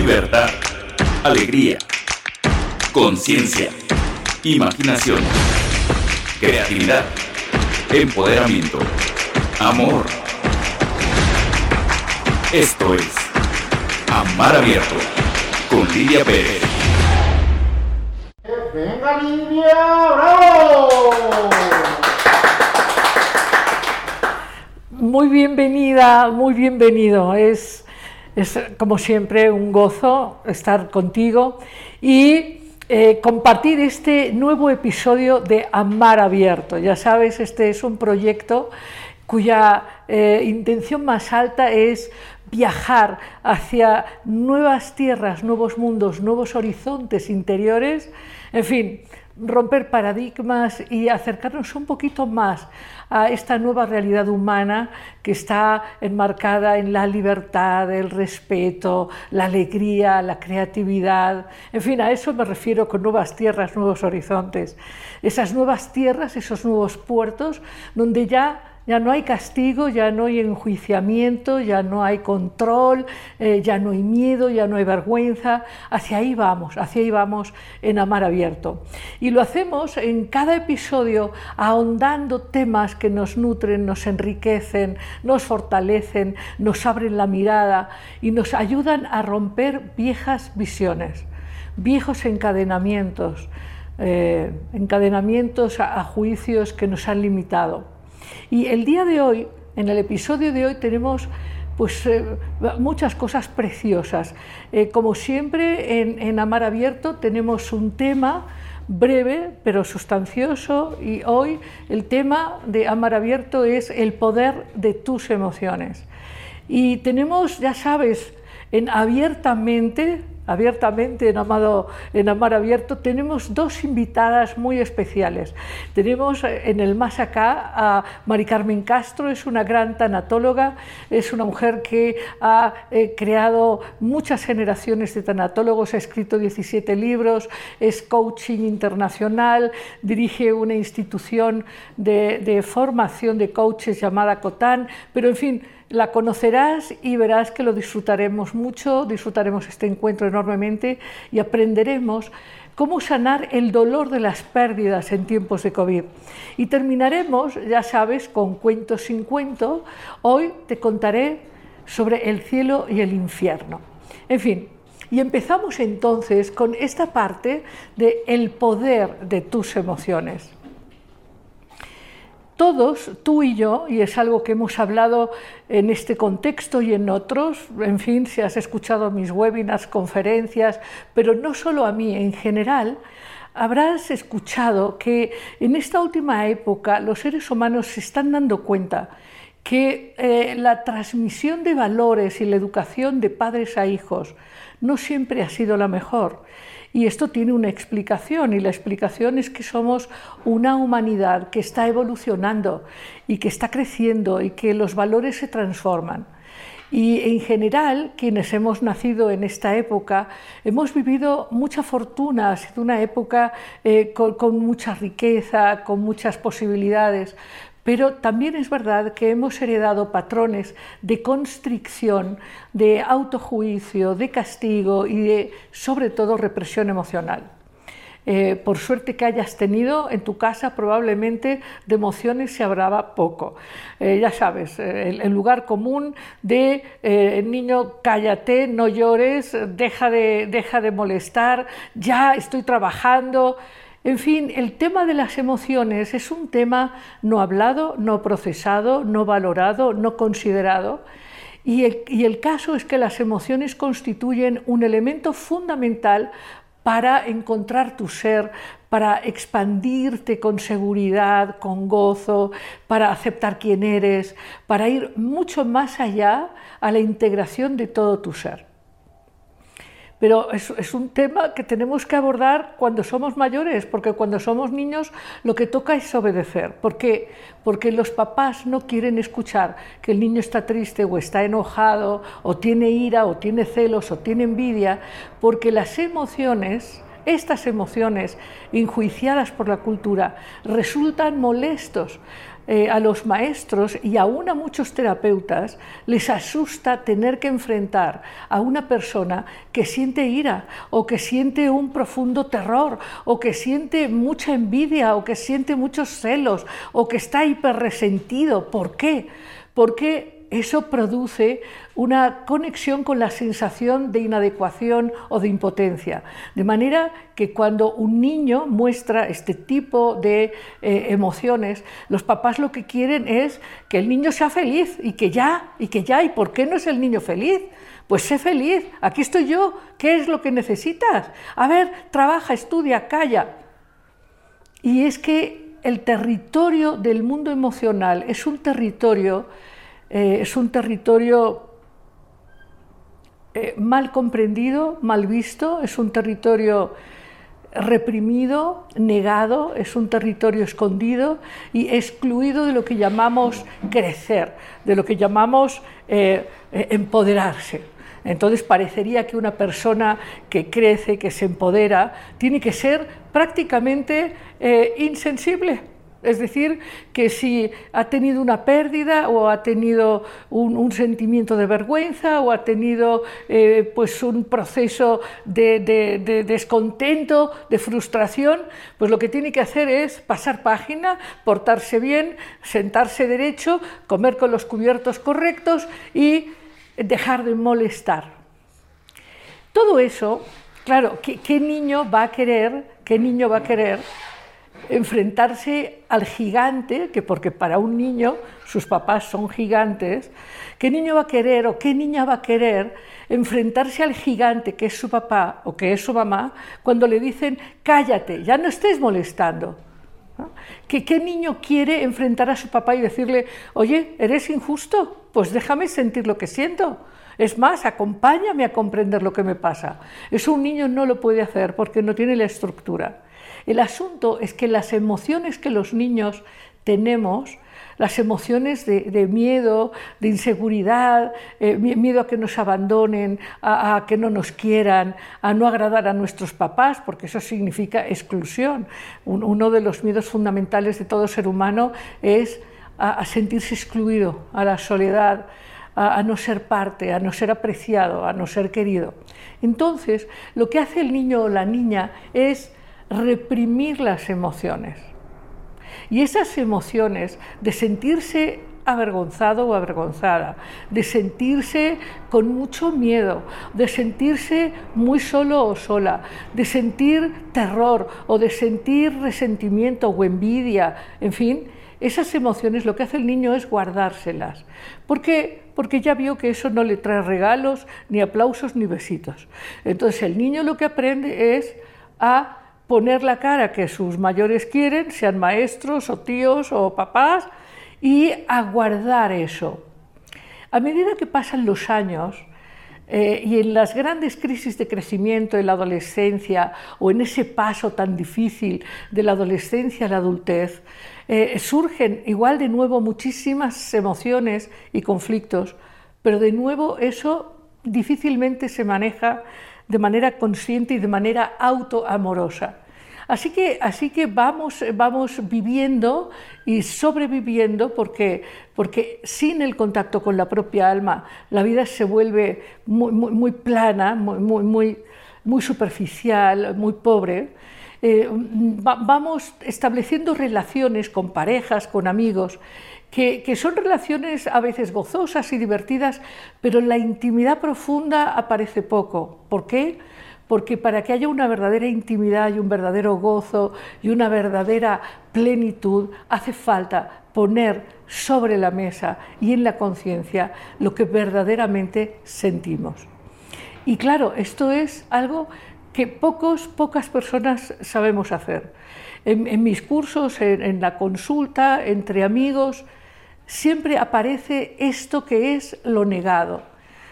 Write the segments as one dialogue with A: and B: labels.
A: libertad, alegría, conciencia, imaginación, creatividad, empoderamiento, amor. Esto es Amar Abierto con Lidia Pérez.
B: ¡Venga Lidia! ¡Bravo!
C: Muy bienvenida, muy bienvenido. Es, es como siempre un gozo estar contigo y eh, compartir este nuevo episodio de Amar Abierto. Ya sabes, este es un proyecto cuya eh, intención más alta es viajar hacia nuevas tierras, nuevos mundos, nuevos horizontes interiores, en fin, romper paradigmas y acercarnos un poquito más a esta nueva realidad humana que está enmarcada en la libertad, el respeto, la alegría, la creatividad. En fin, a eso me refiero con nuevas tierras, nuevos horizontes. Esas nuevas tierras, esos nuevos puertos donde ya ya no hay castigo, ya no hay enjuiciamiento, ya no hay control, eh, ya no hay miedo, ya no hay vergüenza. Hacia ahí vamos, hacia ahí vamos en Amar Abierto. Y lo hacemos en cada episodio ahondando temas que nos nutren, nos enriquecen, nos fortalecen, nos abren la mirada y nos ayudan a romper viejas visiones, viejos encadenamientos, eh, encadenamientos a juicios que nos han limitado. Y el día de hoy, en el episodio de hoy, tenemos pues eh, muchas cosas preciosas. Eh, como siempre, en, Amar Abierto tenemos un tema breve pero sustancioso y hoy el tema de Amar Abierto es el poder de tus emociones. Y tenemos, ya sabes, en abiertamente abiertamente en, Amado, en Amar Abierto, tenemos dos invitadas muy especiales. Tenemos eh, en el más acá a Mari Carmen Castro, es una gran tanatóloga, es una mujer que ha eh, creado muchas generaciones de tanatólogos, ha escrito 17 libros, es coaching internacional, dirige una institución de, de formación de coaches llamada COTAN, pero en fin, la conocerás y verás que lo disfrutaremos mucho, disfrutaremos este encuentro enormemente y aprenderemos cómo sanar el dolor de las pérdidas en tiempos de COVID. Y terminaremos, ya sabes, con cuentos sin cuento. Hoy te contaré sobre el cielo y el infierno. En fin, y empezamos entonces con esta parte de el poder de tus emociones todos, tú y yo, y es algo que hemos hablado en este contexto y en otros, en fin, si has escuchado mis webinars, conferencias, pero no solo a mí, en general, habrás escuchado que en esta última época los seres humanos se están dando cuenta que eh, la transmisión de valores y la educación de padres a hijos no siempre ha sido la mejor y esto tiene una explicación y la explicación es que somos una humanidad que está evolucionando y que está creciendo y que los valores se transforman. Y en general, quienes hemos nacido en esta época, hemos vivido mucha fortuna, ha sido una época eh, con, mucha riqueza, con muchas posibilidades, pero también es verdad que hemos heredado patrones de constricción, de autojuicio, de castigo y de, sobre todo, represión emocional. Eh, por suerte que hayas tenido en tu casa, probablemente de emociones se hablaba poco. Eh, ya sabes, eh, el, lugar común de niño, cállate, no llores, deja de, deja de molestar, ya estoy trabajando. En fin, el tema de las emociones es un tema no hablado, no procesado, no valorado, no considerado. Y el, caso es que las emociones constituyen un elemento fundamental para encontrar tu ser, para expandirte con seguridad, con gozo, para aceptar quién eres, para ir mucho más allá a la integración de todo tu ser. Pero es, un tema que tenemos que abordar cuando somos mayores, porque cuando somos niños lo que toca es obedecer. ¿Por qué? Porque los papás no quieren escuchar que el niño está triste o está enojado, o tiene ira, o tiene celos, o tiene envidia, porque las emociones estas emociones enjuiciadas por la cultura resultan molestos eh, a los maestros y aún a muchos terapeutas les asusta tener que enfrentar a una persona que siente ira o que siente un profundo terror o que siente mucha envidia o que siente muchos celos o que está hiperresentido. ¿Por qué? Porque eso produce una conexión con la sensación de inadecuación o de impotencia. De manera que cuando un niño muestra este tipo de eh, emociones, los papás lo que quieren es que el niño sea feliz y que ya, y que ya, ¿y por qué no es el niño feliz? Pues sé feliz, aquí estoy yo, ¿qué es lo que necesitas? A ver, trabaja, estudia, calla. Y es que el territorio del mundo emocional es un territorio eh, es un territorio eh, mal comprendido, mal visto, es un territorio reprimido, negado, es un territorio escondido y excluido de lo que llamamos crecer, de lo que llamamos eh, empoderarse. Entonces parecería que una persona que crece, que se empodera, tiene que ser prácticamente insensible, es decir, que si ha tenido una pérdida o ha tenido un, sentimiento de vergüenza o ha tenido eh, pues un proceso de, de, descontento, de frustración, pues lo que tiene que hacer es pasar página, portarse bien, sentarse derecho, comer con los cubiertos correctos y dejar de molestar. Todo eso, claro, qué niño va a querer? ¿Qué niño va a querer? Enfrentarse al gigante, que porque para un niño sus papás son gigantes, ¿qué niño va a querer o qué niña va a querer enfrentarse al gigante que es su papá o que es su mamá cuando le dicen cállate, ya no estés molestando? ¿Qué, ¿Qué niño quiere enfrentar a su papá y decirle, oye, eres injusto? Pues déjame sentir lo que siento. Es más, acompáñame a comprender lo que me pasa. Eso un niño no lo puede hacer porque no tiene la estructura. El asunto es que las emociones que los niños tenemos, las emociones de, miedo, de inseguridad, eh, miedo a que nos abandonen, a, que no nos quieran, a no agradar a nuestros papás, porque eso significa exclusión. uno de los miedos fundamentales de todo ser humano es a, sentirse excluido, a la soledad, a, no ser parte, a no ser apreciado, a no ser querido. Entonces, lo que hace el niño o la niña es reprimir las emociones. Y esas emociones de sentirse avergonzado o avergonzada, de sentirse con mucho miedo, de sentirse muy solo o sola, de sentir terror o de sentir resentimiento o envidia, en fin, esas emociones lo que hace el niño es guardárselas. ¿Por qué? Porque ya vio que eso no le trae regalos, ni aplausos, ni besitos. Entonces el niño lo que aprende es a poner la cara que sus mayores quieren, sean maestros o tíos o papás, y aguardar eso. A medida que pasan los años, eh, y en las grandes crisis de crecimiento en la adolescencia o en ese paso tan difícil de la adolescencia a la adultez, eh, surgen igual de nuevo muchísimas emociones y conflictos, pero de nuevo eso difícilmente se maneja de manera consciente y de manera autoamorosa. Así que, así que vamos, vamos viviendo y sobreviviendo porque, porque sin el contacto con la propia alma la vida se vuelve muy, muy, plana, muy, muy, muy superficial, muy pobre. Eh, vamos estableciendo relaciones con parejas, con amigos, que, son relaciones a veces gozosas y divertidas, pero la intimidad profunda aparece poco. ¿Por qué? porque para que haya una verdadera intimidad y un verdadero gozo y una verdadera plenitud, hace falta poner sobre la mesa y en la conciencia lo que verdaderamente sentimos. Y claro, esto es algo que pocos, pocas personas sabemos hacer. En, mis cursos, en la consulta, entre amigos, siempre aparece esto que es lo negado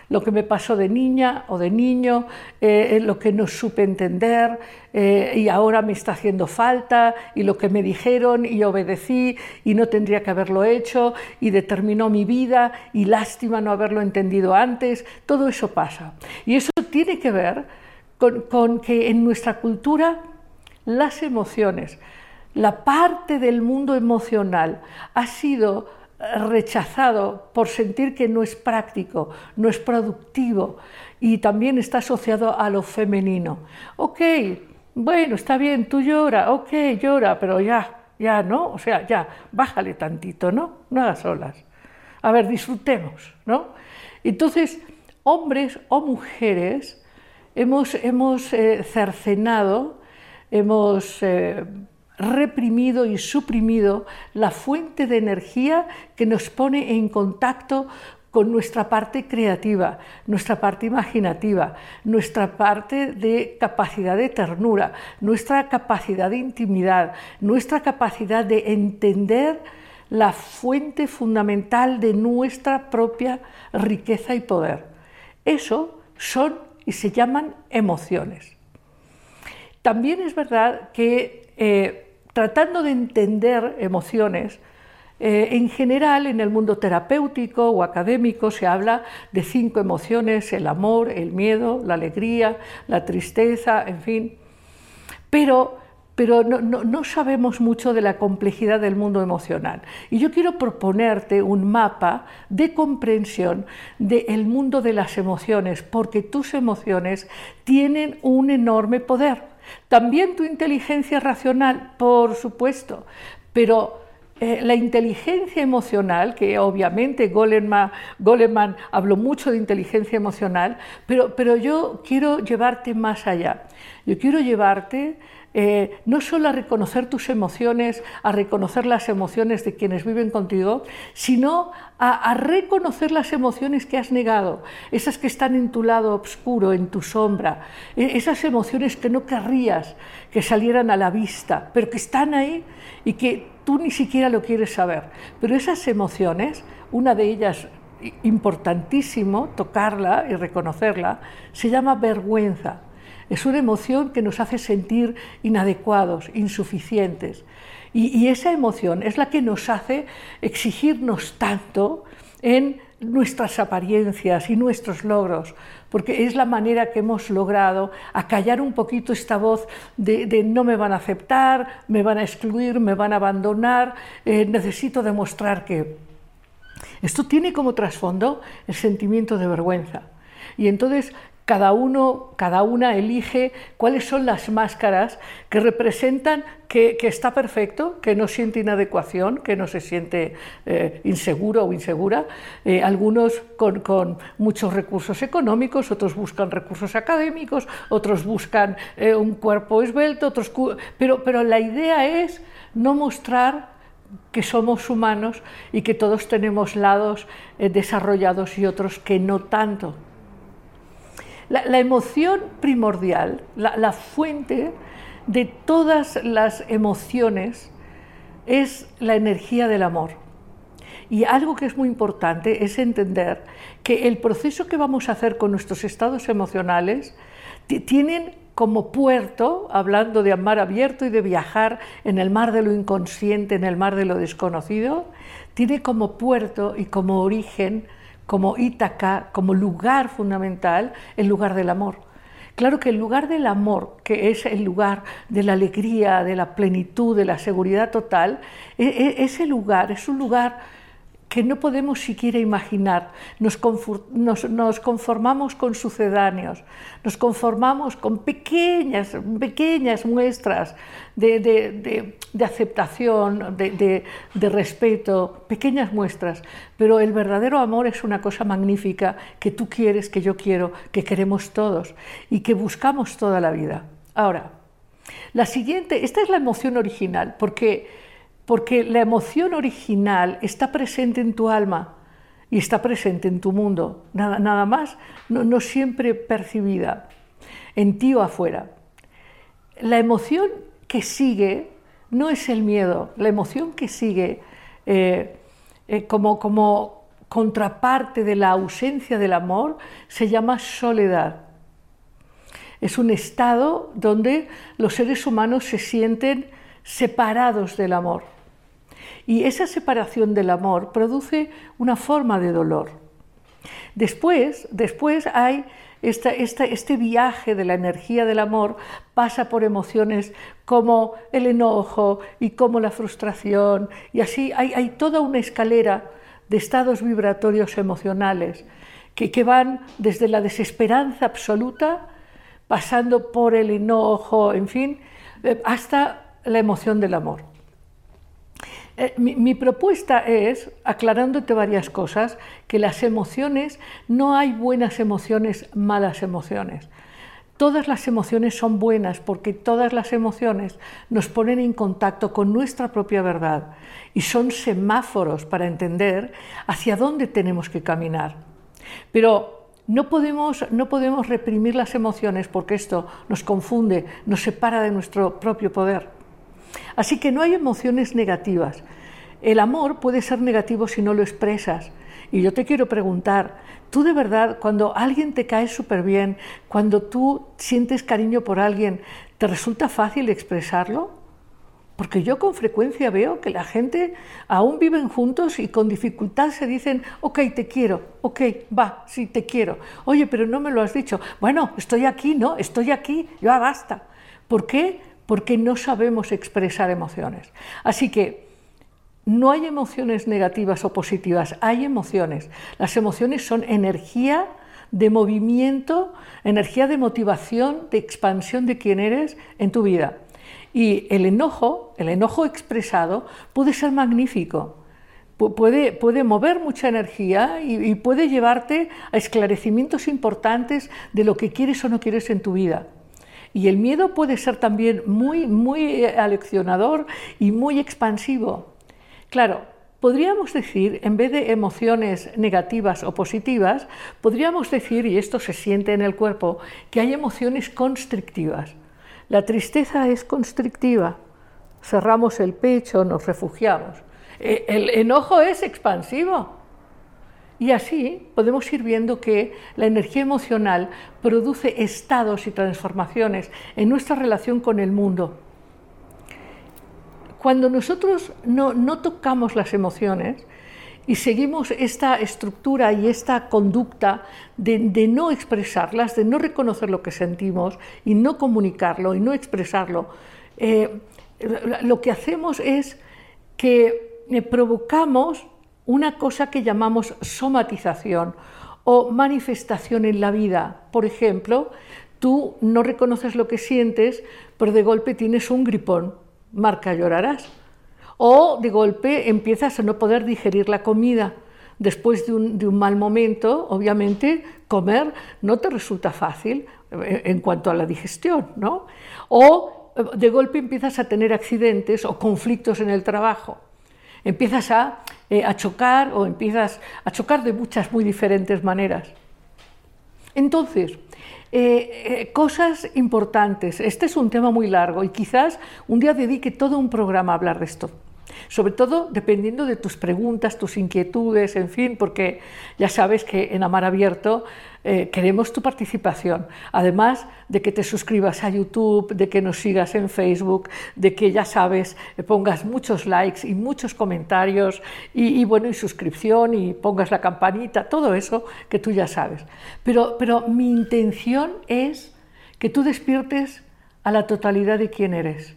C: lo que me pasó de niña o de niño, eh, eh, lo que no supe entender eh, y ahora me está haciendo falta, y lo que me dijeron y obedecí y no tendría que haberlo hecho y determinó mi vida y lástima no haberlo entendido antes, todo eso pasa. Y eso tiene que ver con, con que en nuestra cultura las emociones la parte del mundo emocional ha sido rechazado por sentir que no es práctico, no es productivo y también está asociado a lo femenino. Ok, bueno, está bien, tú llora, ok, llora, pero ya, ya, ¿no? O sea, ya, bájale tantito, ¿no? No hagas olas. A ver, disfrutemos, ¿no? Entonces, hombres o mujeres hemos, hemos eh, cercenado, hemos eh, reprimido y suprimido la fuente de energía que nos pone en contacto con nuestra parte creativa, nuestra parte imaginativa, nuestra parte de capacidad de ternura, nuestra capacidad de intimidad, nuestra capacidad de entender la fuente fundamental de nuestra propia riqueza y poder. Eso son y se llaman emociones. También es verdad que eh, tratando de entender emociones, eh, en general, en el mundo terapéutico o académico se habla de cinco emociones, el amor, el miedo, la alegría, la tristeza, en fin. Pero, pero no, no, sabemos mucho de la complejidad del mundo emocional. Y yo quiero proponerte un mapa de comprensión del mundo de las emociones, porque tus emociones tienen un enorme poder. También tu inteligencia racional, por supuesto, pero eh, la inteligencia emocional, que obviamente Goleman, Goleman, habló mucho de inteligencia emocional, pero, pero yo quiero llevarte más allá. Yo quiero llevarte eh, no solo a reconocer tus emociones, a reconocer las emociones de quienes viven contigo, sino a, reconocer las emociones que has negado, esas que están en tu lado oscuro, en tu sombra, e, esas emociones que no querrías que salieran a la vista, pero que están ahí y que tú ni siquiera lo quieres saber. Pero esas emociones, una de ellas importantísimo, tocarla y reconocerla, se llama vergüenza. Es una emoción que nos hace sentir inadecuados, insuficientes. Y, esa emoción es la que nos hace exigirnos tanto en nuestras apariencias y nuestros logros, porque es la manera que hemos logrado acallar un poquito esta voz de, no me van a aceptar, me van a excluir, me van a abandonar, eh, necesito demostrar que... Esto tiene como trasfondo el sentimiento de vergüenza. Y entonces cada uno, cada una elige cuáles son las máscaras que representan que, está perfecto, que no siente inadecuación, que no se siente eh, inseguro o insegura. Eh, algunos con, muchos recursos económicos, otros buscan recursos académicos, otros buscan eh, un cuerpo esbelto, otros... Pero, pero la idea es no mostrar que somos humanos y que todos tenemos lados desarrollados y otros que no tanto. La, emoción primordial, la, fuente de todas las emociones es la energía del amor. Y algo que es muy importante es entender que el proceso que vamos a hacer con nuestros estados emocionales tienen como puerto, hablando de mar abierto y de viajar en el mar de lo inconsciente, en el mar de lo desconocido, tiene como puerto y como origen como Ítaca, como lugar fundamental, el lugar del amor. Claro que el lugar del amor, que es el lugar de la alegría, de la plenitud, de la seguridad total, e, e, ese lugar es un lugar que no podemos siquiera imaginar. Nos, conformamos con sucedáneos, nos conformamos con pequeñas, pequeñas muestras de, aceptación, de, respeto, pequeñas muestras. Pero el verdadero amor es una cosa magnífica que tú quieres, que yo quiero, que queremos todos y que buscamos toda la vida. Ahora, la siguiente, esta es la emoción original, porque porque la emoción original está presente en tu alma y está presente en tu mundo, nada, nada más, no, siempre percibida, en ti o afuera. La emoción que sigue no es el miedo, la emoción que sigue eh, eh, como, como contraparte de la ausencia del amor se llama soledad. Es un estado donde los seres humanos se sienten separados del amor. Y esa separación del amor produce una forma de dolor. Después, después hay este viaje de la energía del amor pasa por emociones como el enojo y como la frustración, y así hay, toda una escalera de estados vibratorios emocionales que, van desde la desesperanza absoluta, pasando por el enojo, en fin, eh, hasta la emoción del amor. Eh, mi, propuesta es, aclarándote varias cosas, que las emociones, no hay buenas emociones, malas emociones. Todas las emociones son buenas porque todas las emociones nos ponen en contacto con nuestra propia verdad y son semáforos para entender hacia dónde tenemos que caminar. Pero no podemos, no podemos reprimir las emociones porque esto nos confunde, nos separa de nuestro propio poder. Así que no hay emociones negativas. El amor puede ser negativo si no lo expresas. Y yo te quiero preguntar, ¿tú de verdad cuando alguien te cae súper bien, cuando tú sientes cariño por alguien, te resulta fácil expresarlo? Porque yo con frecuencia veo que la gente aún viven juntos y con dificultad se dicen, ok, te quiero, ok, va, sí, te quiero. Oye, pero no me lo has dicho. Bueno, estoy aquí, ¿no? Estoy aquí, ya basta. ¿Por qué? Porque no sabemos expresar emociones. Así que no hay emociones negativas o positivas, hay emociones. Las emociones son energía de movimiento, energía de motivación, de expansión de quién eres en tu vida. Y el enojo, el enojo expresado, puede ser magnífico. Puede, mover mucha energía y puede llevarte a esclarecimientos importantes de lo que quieres o no quieres en tu vida. Y el miedo puede ser también muy, muy aleccionador y muy expansivo. Claro, podríamos decir, en vez de emociones negativas o positivas, podríamos decir, y esto se siente en el cuerpo, que hay emociones constrictivas. La tristeza es constrictiva. Cerramos el pecho, nos refugiamos. E, el enojo es expansivo. Y así podemos ir viendo que la energía emocional produce estados y transformaciones en nuestra relación con el mundo. Cuando nosotros no, tocamos las emociones y seguimos esta estructura y esta conducta de, no expresarlas, de no reconocer lo que sentimos y no comunicarlo y no expresarlo, eh, lo que hacemos es que eh, provocamos una cosa que llamamos somatización o manifestación en la vida. Por ejemplo, tú no reconoces lo que sientes, pero de golpe tienes un gripón, marca llorarás. O de golpe empiezas a no poder digerir la comida. Después de un, mal momento, obviamente, comer no te resulta fácil eh, en cuanto a la digestión, ¿no? O eh, de golpe empiezas a tener accidentes o conflictos en el trabajo. Empiezas a eh, a chocar o empiezas a chocar de muchas muy diferentes maneras. Entonces, eh, eh, cosas importantes. Este es un tema muy largo y quizás un día dedique todo un programa a hablar de esto sobre todo dependiendo de tus preguntas, tus inquietudes, en fin, porque ya sabes que en Amar Abierto eh, queremos tu participación, además de que te suscribas a YouTube, de que nos sigas en Facebook, de que ya sabes, eh, pongas muchos likes y muchos comentarios y, bueno, y suscripción y pongas la campanita, todo eso que tú ya sabes. Pero, pero mi intención es que tú despiertes a la totalidad de quién eres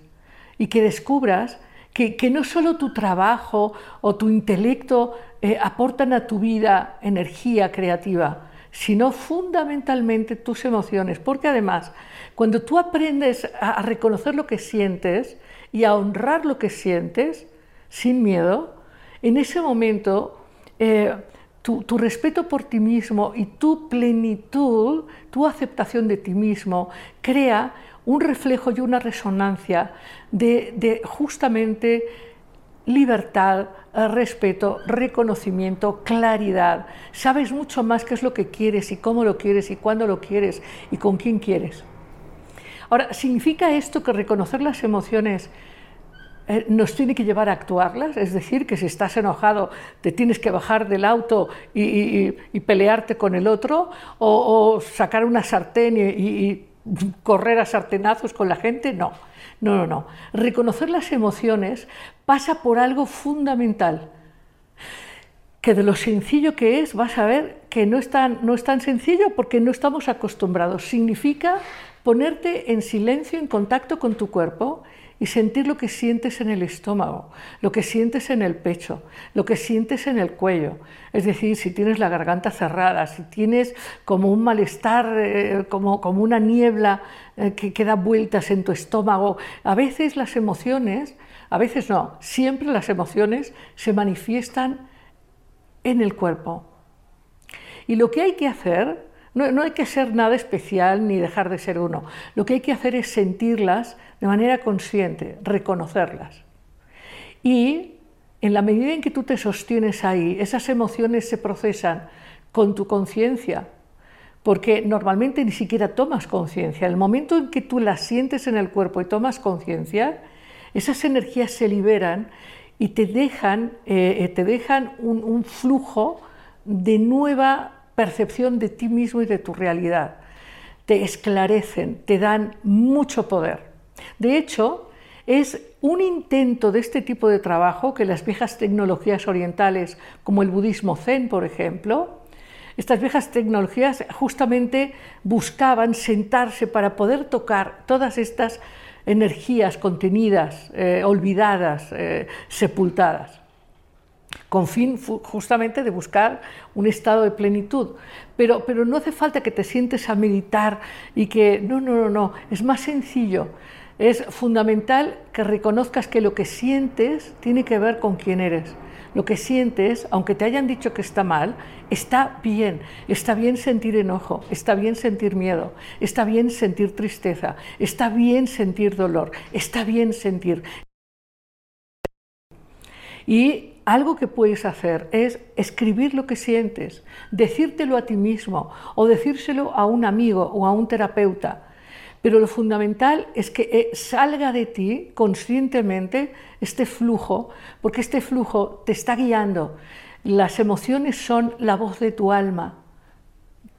C: y que descubras que, no solo tu trabajo o tu intelecto eh, aportan a tu vida energía creativa, sino fundamentalmente tus emociones, porque además, cuando tú aprendes a, reconocer lo que sientes y a honrar lo que sientes sin miedo, en ese momento eh, tu, tu, respeto por ti mismo y tu plenitud, tu aceptación de ti mismo, crea un reflejo y una resonancia de, justamente libertad, respeto, reconocimiento, claridad. Sabes mucho más qué es lo que quieres y cómo lo quieres y cuándo lo quieres y con quién quieres. Ahora, ¿significa esto que reconocer las emociones eh, nos tiene que llevar a actuarlas? Es decir, que si estás enojado te tienes que bajar del auto y, pelearte con el otro o, sacar una sartén y correr a sartenazos con la gente, no. No, no, no. Reconocer las emociones pasa por algo fundamental. que de lo sencillo que es vas a ver que no es tan, no es tan sencillo porque no estamos acostumbrados. Significa ponerte en silencio, en contacto con tu cuerpo y sentir lo que sientes en el estómago, lo que sientes en el pecho, lo que sientes en el cuello. Es decir, si tienes la garganta cerrada, si tienes como un malestar, eh, como, como una niebla eh, que, que da vueltas en tu estómago. A veces las emociones, a veces no, siempre las emociones se manifiestan en el cuerpo. Y lo que hay que hacer, no, hay que ser nada especial ni dejar de ser uno, lo que hay que hacer es sentirlas de manera consciente, reconocerlas. Y en la medida en que tú te sostienes ahí, esas emociones se procesan con tu conciencia, porque normalmente ni siquiera tomas conciencia. El momento en que tú las sientes en el cuerpo y tomas conciencia, esas energías se liberan y te dejan, eh, eh, te dejan un, flujo de nueva percepción de ti mismo y de tu realidad. Te esclarecen, te dan mucho poder. De hecho, es un intento de este tipo de trabajo que las viejas tecnologías orientales, como el budismo zen, por ejemplo, estas viejas tecnologías justamente buscaban sentarse para poder tocar todas estas energías contenidas, eh, olvidadas, eh, sepultadas, con fin justamente de buscar un estado de plenitud. Pero, pero no hace falta que te sientes a meditar y que, no, no, no, no, es más sencillo. Es fundamental que reconozcas que lo que sientes tiene que ver con quién eres lo que sientes, aunque te hayan dicho que está mal, está bien. Está bien sentir enojo, está bien sentir miedo, está bien sentir tristeza, está bien sentir dolor, está bien sentir. Y algo que puedes hacer es escribir lo que sientes, decírtelo a ti mismo o decírselo a un amigo o a un terapeuta pero lo fundamental es que eh, salga de ti conscientemente este flujo, porque este flujo te está guiando. Las emociones son la voz de tu alma,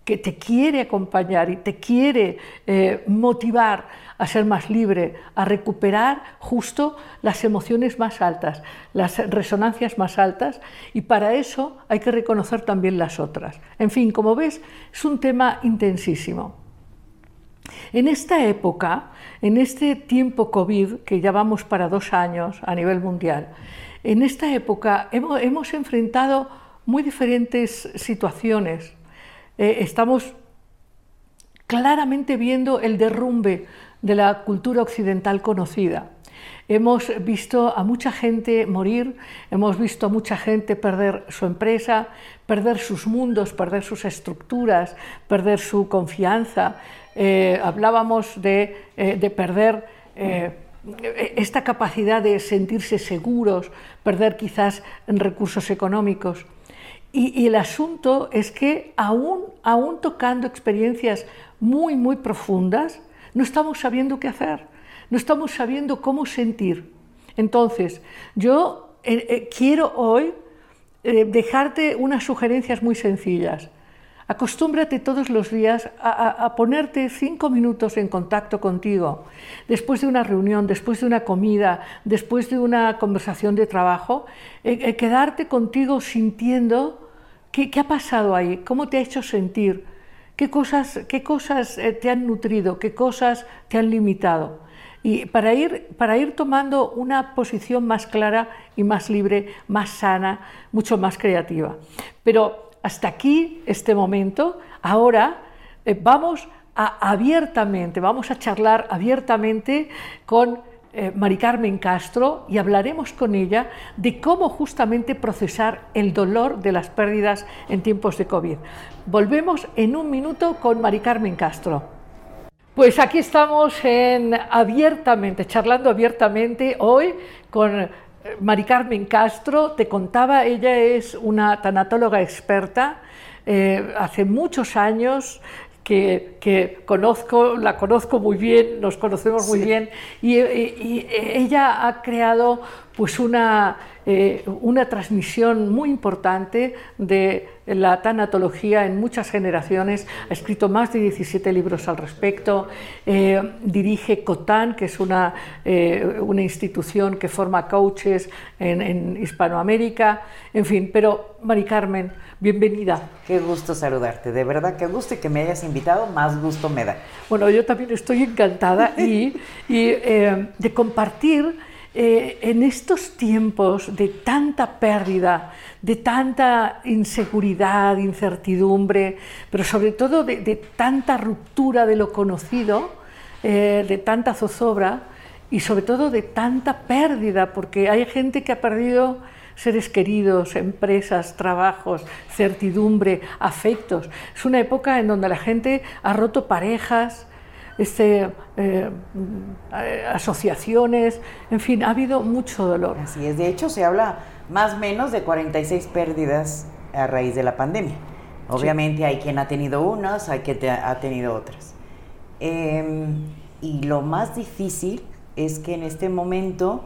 C: que te quiere acompañar y te quiere eh, motivar a ser más libre, a recuperar justo las emociones más altas, las resonancias más altas, y para eso hay que reconocer también las otras. En fin, como ves, es un tema intensísimo. En esta época, en este tiempo COVID, que ya vamos para dos años a nivel mundial, en esta época hemos, enfrentado muy diferentes situaciones. Eh, estamos claramente viendo el derrumbe de la cultura occidental conocida. Hemos visto a mucha gente morir, hemos visto a mucha gente perder su empresa, perder sus mundos, perder sus estructuras, perder su confianza, eh, hablábamos de, eh, perder eh, esta capacidad de sentirse seguros, perder quizás recursos económicos. Y, el asunto es que aún, aún tocando experiencias muy, muy profundas, no estamos sabiendo qué hacer, no estamos sabiendo cómo sentir. Entonces, yo quiero hoy dejarte unas sugerencias muy sencillas. Acostúmbrate todos los días a, ponerte cinco minutos en contacto contigo, después de una reunión, después de una comida, después de una conversación de trabajo, eh, eh, quedarte contigo sintiendo qué, ha pasado ahí, cómo te ha hecho sentir, qué cosas, qué cosas eh, te han nutrido, qué cosas te han limitado. Y para ir, para ir tomando una posición más clara y más libre, más sana, mucho más creativa. Pero hasta aquí este momento. Ahora eh, vamos a abiertamente, vamos a charlar abiertamente con eh, Mari Carmen Castro y hablaremos con ella de cómo justamente procesar el dolor de las pérdidas en tiempos de COVID. Volvemos en un minuto con Mari Carmen Castro. Pues aquí estamos en abiertamente, charlando abiertamente hoy con Mari Carmen Castro, te contaba, ella es una tanatóloga experta, eh, hace muchos años que, conozco, la conozco muy bien, nos conocemos muy bien, y, ella ha creado pues una, eh, una transmisión muy importante de la tanatología en muchas generaciones, ha escrito más de 17 libros al respecto, eh, dirige COTAN, que es una, eh, una, institución que forma coaches en, en, Hispanoamérica, en fin, pero Mari Carmen, bienvenida.
D: Qué gusto saludarte, de verdad, qué gusto y que me hayas invitado, más gusto me da.
C: Bueno, yo también estoy encantada y, y de compartir eh, en estos tiempos de tanta pérdida, de tanta inseguridad, incertidumbre, pero sobre todo de, tanta ruptura de lo conocido, eh, de tanta zozobra y sobre todo de tanta pérdida, porque hay gente que ha perdido seres queridos, empresas, trabajos, certidumbre, afectos. Es una época en donde la gente ha roto parejas, este, eh, asociaciones, en fin, ha habido mucho dolor.
D: Así es, de hecho se habla más o menos de 46 pérdidas a raíz de la pandemia. Obviamente hay quien ha tenido unas, hay quien ha tenido otras. Em, y lo más difícil es que en este momento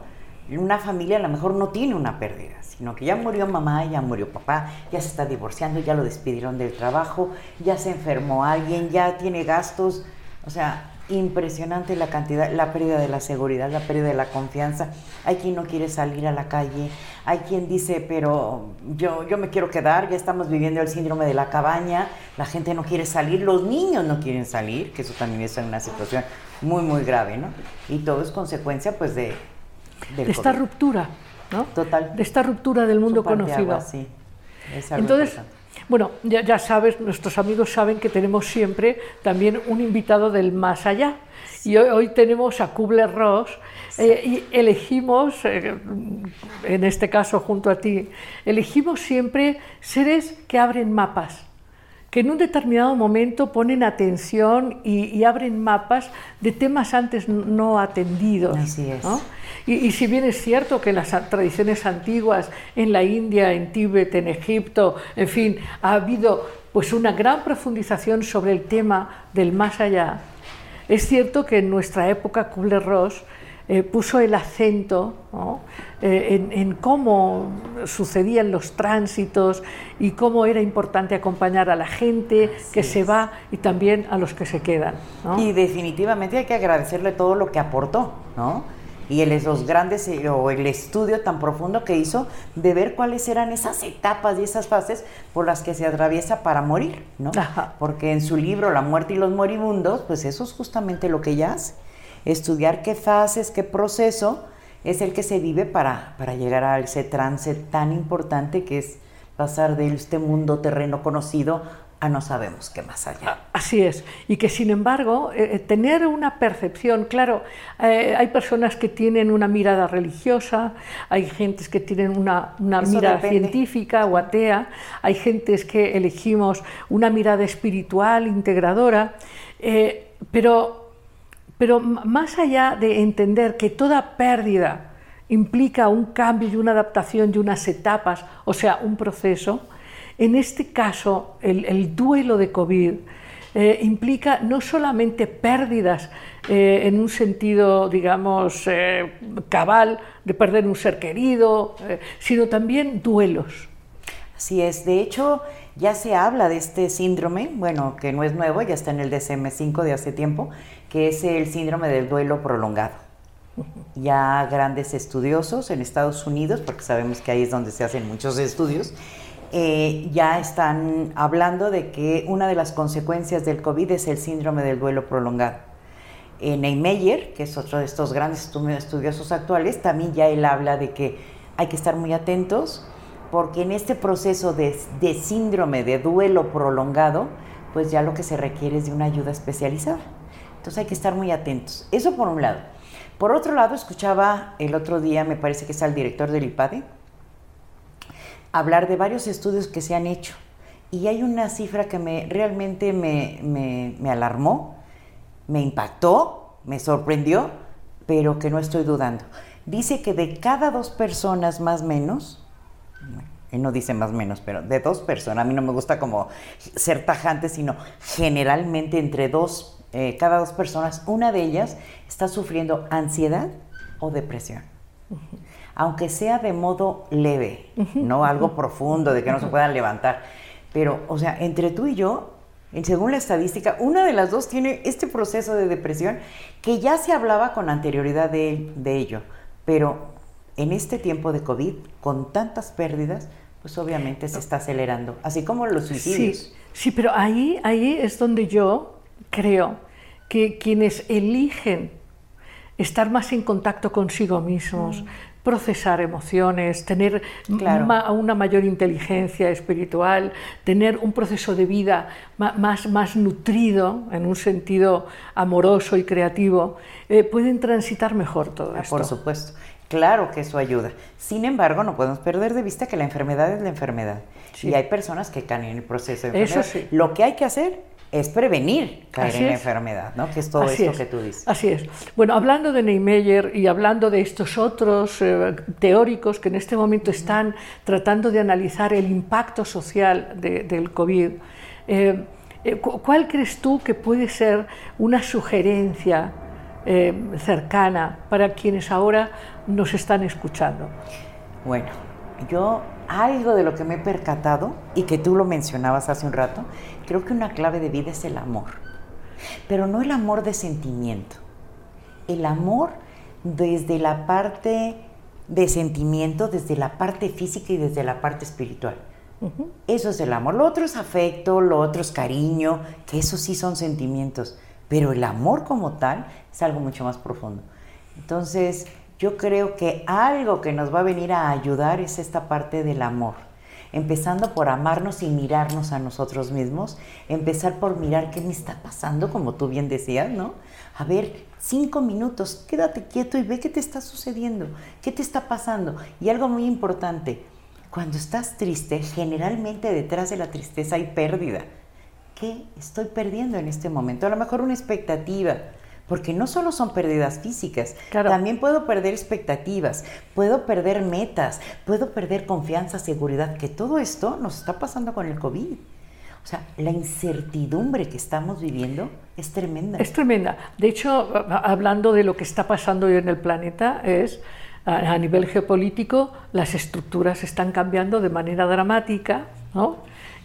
D: una familia a lo mejor no tiene una pérdida, sino que ya murió mamá, ya murió papá, ya se está divorciando, ya lo despidieron del trabajo, ya se enfermó alguien, ya tiene gastos o sea, impresionante la cantidad, la pérdida de la seguridad, la pérdida de la confianza. Hay quien no quiere salir a la calle, hay quien dice, pero yo, yo me quiero quedar, ya estamos viviendo el síndrome de la cabaña, la gente no quiere salir, los niños no quieren salir, que eso también es una situación muy, muy grave, ¿no? Y todo es consecuencia, pues, de...
C: de esta ruptura, ¿no?
D: Total.
C: De esta ruptura del mundo conocido.
D: sí.
C: Entonces, bueno, ya, sabes, nuestros amigos saben que tenemos siempre también un invitado del más allá. Y hoy, tenemos a Kubler-Ross eh, y elegimos, eh, en este caso junto a ti, elegimos siempre seres que abren mapas que en un determinado momento ponen atención y, abren mapas de temas antes no atendidos.
D: Así es.
C: Y, si bien es cierto que las tradiciones antiguas en la India, en Tíbet, en Egipto, en fin, ha habido pues una gran profundización sobre el tema del más allá, es cierto que en nuestra época Kubler-Ross eh, puso el acento eh, en, cómo sucedían los tránsitos y cómo era importante acompañar a la gente que se va y también a los que se quedan.
D: Y definitivamente hay que agradecerle todo lo que aportó, ¿no? y el, los grandes eh, o el estudio tan profundo que hizo de ver cuáles eran esas etapas y esas fases por las que se atraviesa para morir, ¿no? Porque en su libro La muerte y los moribundos, pues eso es justamente lo que ella hace estudiar qué fases, qué proceso es el que se vive para, para llegar a ese trance tan importante que es pasar de este mundo terreno conocido a no sabemos qué más allá.
C: Así es, y que sin embargo, eh, eh, tener una percepción, claro, eh, hay personas que tienen una mirada religiosa, hay gentes que tienen una, una mirada científica o atea, hay gentes que elegimos una mirada espiritual, integradora, pero pero más allá de entender que toda pérdida implica un cambio y una adaptación y unas etapas, o sea, un proceso, en este caso el, duelo de COVID eh, implica no solamente pérdidas eh, en un sentido, digamos, eh, cabal de perder un ser querido, sino también duelos.
D: Así es, de hecho ya se habla de este síndrome, bueno, que no es nuevo, ya está en el DSM5 de hace tiempo, que es el síndrome del duelo prolongado. Ya grandes estudiosos en Estados Unidos, porque sabemos que ahí es donde se hacen muchos estudios, eh, ya están hablando de que una de las consecuencias del COVID es el síndrome del duelo prolongado. Eh, Neymeyer, que es otro de estos grandes estudiosos actuales, también ya él habla de que hay que estar muy atentos porque en este proceso de, de síndrome de duelo prolongado, pues ya lo que se requiere es de una ayuda especializada. Entonces hay que estar muy atentos. Eso por un lado. Por otro lado, escuchaba el otro día, me parece que es el director del IPADE, hablar de varios estudios que se han hecho. Y hay una cifra que me, realmente me, me alarmó, me impactó, me sorprendió, pero que no estoy dudando. Dice que de cada dos personas más menos, él no dice más menos, pero de dos personas, a mí no me gusta como ser tajante, sino generalmente entre dos eh, cada dos personas, una de ellas está sufriendo ansiedad o depresión. aunque sea de modo leve, no algo profundo de que no se puedan levantar. Pero, o sea, entre tú y yo, según la estadística, una de las dos tiene este proceso de depresión que ya se hablaba con anterioridad de, de ello, pero en este tiempo de COVID, con tantas pérdidas, pues obviamente se está acelerando, así como los suicidios.
C: Sí, sí, pero ahí, ahí es donde yo creo que quienes eligen estar más en contacto consigo mismos, procesar emociones, tener una mayor inteligencia espiritual, tener un proceso de vida más, más nutrido en un sentido amoroso y creativo, eh, pueden transitar mejor todo ah, esto.
D: Por supuesto. Claro que eso ayuda. Sin embargo, no podemos perder de vista que la enfermedad es la enfermedad. Y hay personas que caen en el proceso de enfermedad. Eso sí. Lo que hay que hacer es prevenir caer en la enfermedad, ¿no? Que es todo esto que tú dices.
C: Así es. Bueno, hablando de Neymeyer y hablando de estos otros eh, teóricos que en este momento están tratando de analizar el impacto social del COVID, eh, eh, ¿cuál crees tú que puede ser una sugerencia cercana para quienes ahora nos están escuchando?
D: Bueno, yo algo de lo que me he percatado y que tú lo mencionabas hace un rato, creo que una clave de vida es el amor. Pero no el amor de sentimiento. El amor desde la parte de sentimiento, desde la parte física y desde la parte espiritual. Eso es el amor. Lo otro es afecto, lo otro es cariño, que eso sí son sentimientos. Pero el amor como tal es algo mucho más profundo. Entonces, yo creo que algo que nos va a venir a ayudar es esta parte del amor. Empezando por amarnos y mirarnos a nosotros mismos, empezar por mirar qué me está pasando, como tú bien decías, ¿no? A ver, cinco minutos, quédate quieto y ve qué te está sucediendo, qué te está pasando. Y algo muy importante, cuando estás triste, generalmente detrás de la tristeza hay pérdida. ¿Qué estoy perdiendo en este momento? A lo mejor una expectativa, porque no solo son pérdidas físicas, también puedo perder expectativas, puedo perder metas, puedo perder confianza, seguridad, que todo esto nos está pasando con el COVID. O sea, la incertidumbre que estamos viviendo es tremenda.
C: Es tremenda. De hecho, hablando de lo que está pasando hoy en el planeta, es a nivel geopolítico, las estructuras están cambiando de manera dramática, ¿no?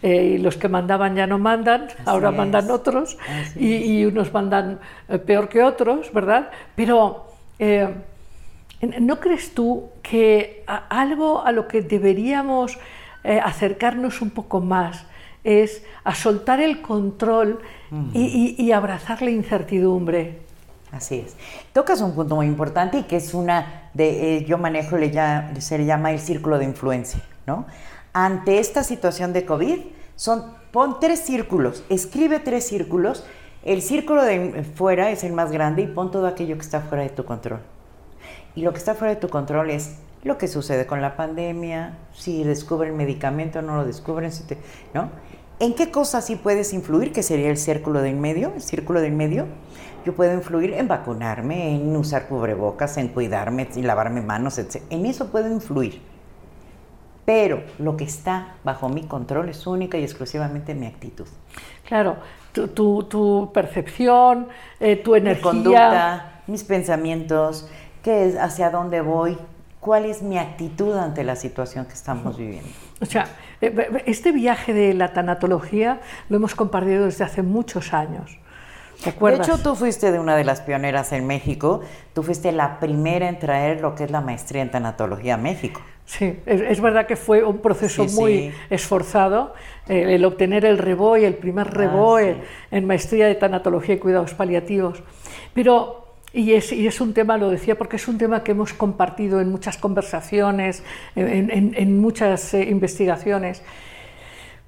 C: Eh, y los que mandaban ya no mandan, ahora mandan otros y, unos mandan eh, peor que otros, ¿verdad? Pero eh, ¿no crees tú que algo a lo que deberíamos acercarnos un poco más es a soltar el control y, abrazar la incertidumbre?
D: Así es. Tocas un punto muy importante y que es una de, yo manejo, le se le llama el círculo de influencia, ¿no? Ante esta situación de COVID, son, pon tres círculos, escribe tres círculos, el círculo de fuera es el más grande y pon todo aquello que está fuera de tu control. Y lo que está fuera de tu control es lo que sucede con la pandemia, si descubren medicamento o no lo descubren, ¿no? ¿En qué cosas sí puedes influir? Que sería el círculo de en medio, el círculo de en medio. Yo puedo influir en vacunarme, en usar cubrebocas, en cuidarme, en lavarme manos, etc. En eso puedo influir pero lo que está bajo mi control es única y exclusivamente mi actitud.
C: Claro, tu, percepción, eh, tu energía.
D: Mi conducta, mis pensamientos, qué es, hacia dónde voy, cuál es mi actitud ante la situación que estamos viviendo.
C: O sea, eh, este viaje de la tanatología lo hemos compartido desde hace muchos años.
D: De hecho, tú fuiste de una de las pioneras en México. Tú fuiste la primera en traer lo que es la maestría en tanatología a México.
C: Sí, es, verdad que fue un proceso muy esforzado eh, el obtener el REBOE, el primer ah, REBOE en maestría de tanatología y cuidados paliativos. Pero, y es, y es, un tema, lo decía porque es un tema que hemos compartido en muchas conversaciones, en, muchas eh, investigaciones.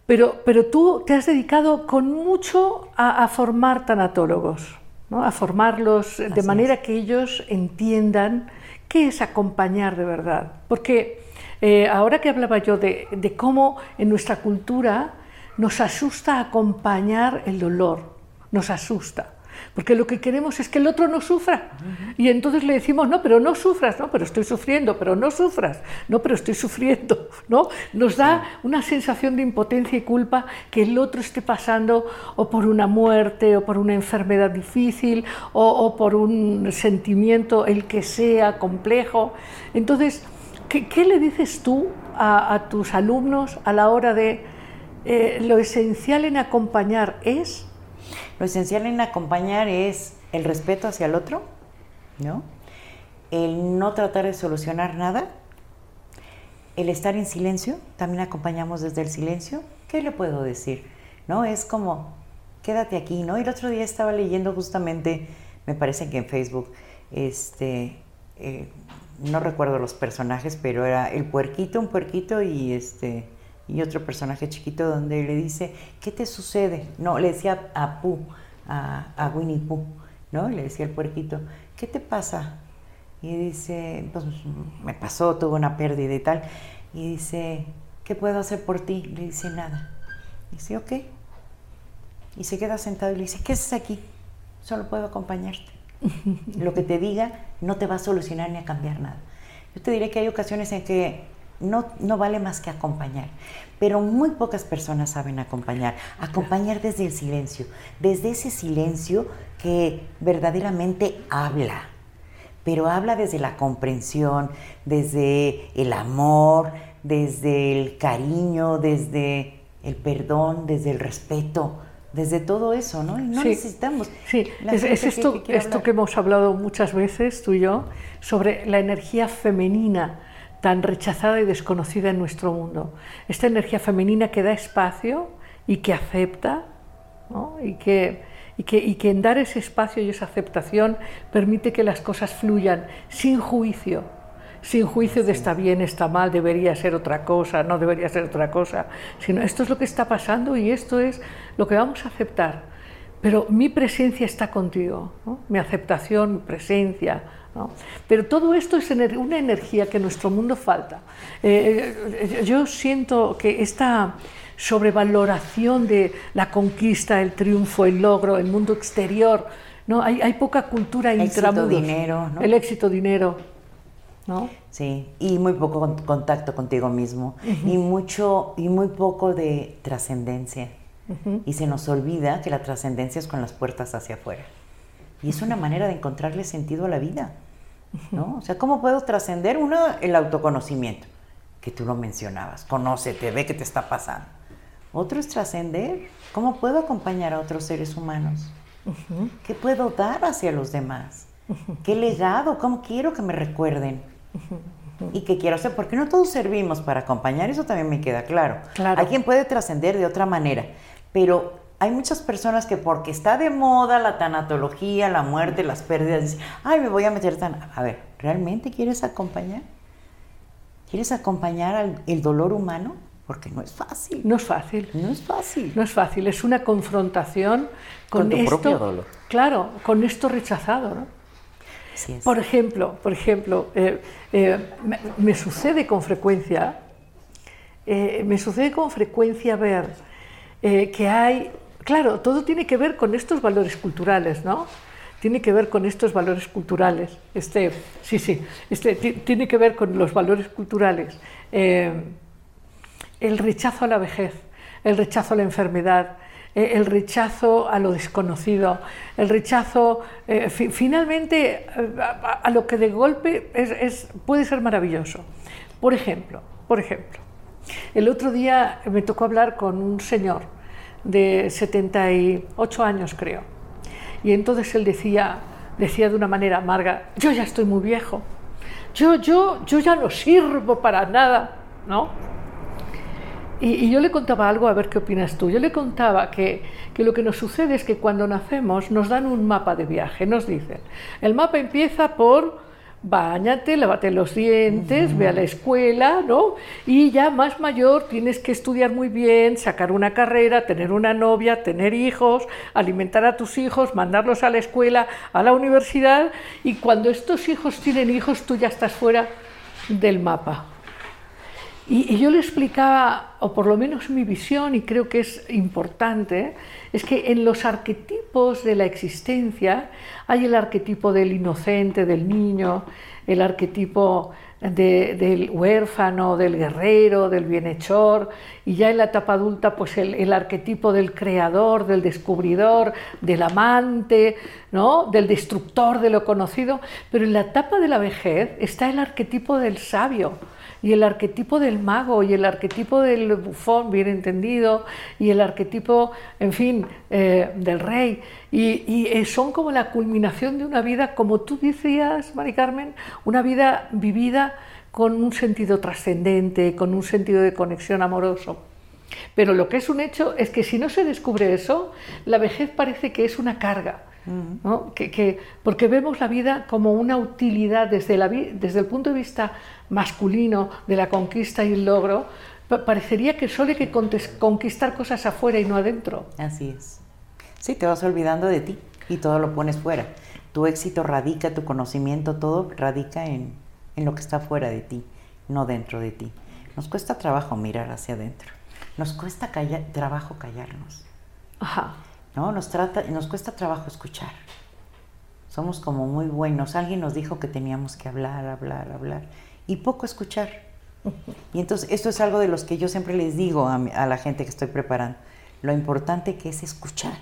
C: Pero, pero tú te has dedicado con mucho a, formar tanatólogos, ¿no? a formarlos de manera que ellos entiendan qué es acompañar de verdad. Porque eh, ahora que hablaba yo de, de cómo en nuestra cultura nos asusta acompañar el dolor, nos asusta. Porque lo que queremos es que el otro no sufra. Y entonces le decimos, no, pero no sufras, no, pero estoy sufriendo, pero no sufras, no, pero estoy sufriendo. ¿no? Nos da una sensación de impotencia y culpa que el otro esté pasando o por una muerte, o por una enfermedad difícil, o, o por un sentimiento, el que sea, complejo. Entonces, ¿Qué, qué le dices tú a, a, tus alumnos a la hora de eh, lo esencial en acompañar es?
D: Lo esencial en acompañar es el respeto hacia el otro, ¿no? El no tratar de solucionar nada, el estar en silencio, también acompañamos desde el silencio. ¿Qué le puedo decir? ¿No? Es como, quédate aquí, ¿no? Y el otro día estaba leyendo justamente, me parece que en Facebook, este, eh, no recuerdo los personajes, pero era el puerquito, un puerquito y este y otro personaje chiquito donde le dice, ¿qué te sucede? No, le decía a Pooh, a, a Winnie Pooh, ¿no? Le decía el puerquito, ¿qué te pasa? Y dice, pues me pasó, tuve una pérdida y tal. Y dice, ¿qué puedo hacer por ti? Le dice, nada. Y dice, ok. Y se queda sentado y le dice, ¿qué haces aquí? Solo puedo acompañarte. Lo que te diga no te va a solucionar ni a cambiar nada. Yo te diré que hay ocasiones en que no, no vale más que acompañar, pero muy pocas personas saben acompañar. Acompañar desde el silencio, desde ese silencio que verdaderamente habla, pero habla desde la comprensión, desde el amor, desde el cariño, desde el perdón, desde el respeto, desde todo eso, ¿no? Y no
C: Sí.
D: necesitamos.
C: Sí, es, es esto,
D: que
C: esto que hemos hablado muchas veces, tú y yo, sobre la energía femenina tan rechazada y desconocida en nuestro mundo. Esta energía femenina que da espacio y que acepta, ¿no? y, que, y, que, y que en dar ese espacio y esa aceptación permite que las cosas fluyan sin juicio, sin juicio de está bien, está mal, debería ser otra cosa, no debería ser otra cosa, sino esto es lo que está pasando y esto es lo que vamos a aceptar. Pero mi presencia está contigo, ¿no? mi aceptación, mi presencia. ¿no? Pero todo esto es ener- una energía que en nuestro mundo falta. Eh, eh, yo siento que esta sobrevaloración de la conquista, el triunfo, el logro, el mundo exterior, ¿no? hay, hay poca cultura
D: Éxito,
C: intramuros.
D: dinero, ¿no?
C: El éxito, dinero. ¿no?
D: Sí, y muy poco con- contacto contigo mismo y mucho y muy poco de trascendencia. Y se nos olvida que la trascendencia es con las puertas hacia afuera. Y es una manera de encontrarle sentido a la vida. ¿no? O sea, ¿cómo puedo trascender? Uno, el autoconocimiento, que tú lo mencionabas. Conócete, ve qué te está pasando. Otro es trascender. ¿Cómo puedo acompañar a otros seres humanos? ¿Qué puedo dar hacia los demás? ¿Qué legado? ¿Cómo quiero que me recuerden? ¿Y qué quiero hacer? Porque no todos servimos para acompañar, eso también me queda claro.
C: Claro.
D: Hay quien puede trascender de otra manera, pero hay muchas personas que porque está de moda la tanatología, la muerte, las pérdidas, dicen, ay, me voy a meter tan... A ver, ¿realmente quieres acompañar? ¿Quieres acompañar al el dolor humano? Porque no es fácil.
C: No es fácil.
D: No es fácil.
C: No es fácil, es una confrontación con,
D: Con tu
C: esto.
D: propio dolor.
C: Claro, con esto rechazado. ¿no?
D: Así es.
C: Por ejemplo, por ejemplo eh, eh, me, me sucede con frecuencia, eh, me sucede con frecuencia ver eh, que hay, claro, todo tiene que ver con estos valores culturales, ¿no? Tiene que ver con estos valores culturales. Este, sí, sí, este, ti- tiene que ver con los valores culturales. Eh, el rechazo a la vejez, el rechazo a la enfermedad, eh, el rechazo a lo desconocido, el rechazo fi- finalmente a, lo que de golpe puede ser maravilloso. Por ejemplo, por ejemplo, el otro día me tocó hablar con un señor de 78 años, creo, y entonces él decía, decía de una manera amarga, yo ya estoy muy viejo, yo, yo, yo ya no sirvo para nada, ¿no? Y, yo le contaba algo, a ver qué opinas tú. Yo le contaba que, que lo que nos sucede es que cuando nacemos nos dan un mapa de viaje, nos dicen. El mapa empieza por bañate, lávate los dientes, ve a la escuela, ¿no? Y ya más mayor tienes que estudiar muy bien, sacar una carrera, tener una novia, tener hijos, alimentar a tus hijos, mandarlos a la escuela, a la universidad, y cuando estos hijos tienen hijos tú ya estás fuera del mapa. Y, yo le explicaba, o por lo menos mi visión, y creo que es importante, es que en los arquetipos de la existencia hay el arquetipo del inocente, del niño, el arquetipo de- del huérfano, del guerrero, del bienhechor, y ya en la etapa adulta, pues el, el arquetipo del creador, del descubridor, del amante, ¿no? del destructor de lo conocido, pero en la etapa de la vejez está el arquetipo del sabio, y el arquetipo del mago, y el arquetipo del bufón, bien entendido, y el arquetipo, en fin, eh, del rey. Y, y, eh, son como la culminación de una vida, como tú decías, Mari Carmen, una vida vivida con un sentido trascendente, con un sentido de conexión amoroso. Pero lo que es un hecho es que si no se descubre eso, la vejez parece que es una carga. ¿no? Que, que- porque vemos la vida como una utilidad desde, la desde el punto de vista masculino de la conquista y el logro, pa- parecería que solo hay que conquistar cosas afuera y no adentro.
D: Así es. Sí, te vas olvidando de ti y todo lo pones fuera. Tu éxito radica, tu conocimiento, todo radica en, en lo que está fuera de ti, no dentro de ti. Nos cuesta trabajo mirar hacia adentro. Nos cuesta calla- trabajo callarnos.
C: Ajá.
D: ¿no? Nos, trata, nos cuesta trabajo escuchar. Somos como muy buenos. Alguien nos dijo que teníamos que hablar, hablar, hablar y poco escuchar. Y entonces esto es algo de los que yo siempre les digo a, mi- a la gente que estoy preparando. Lo importante que es escuchar.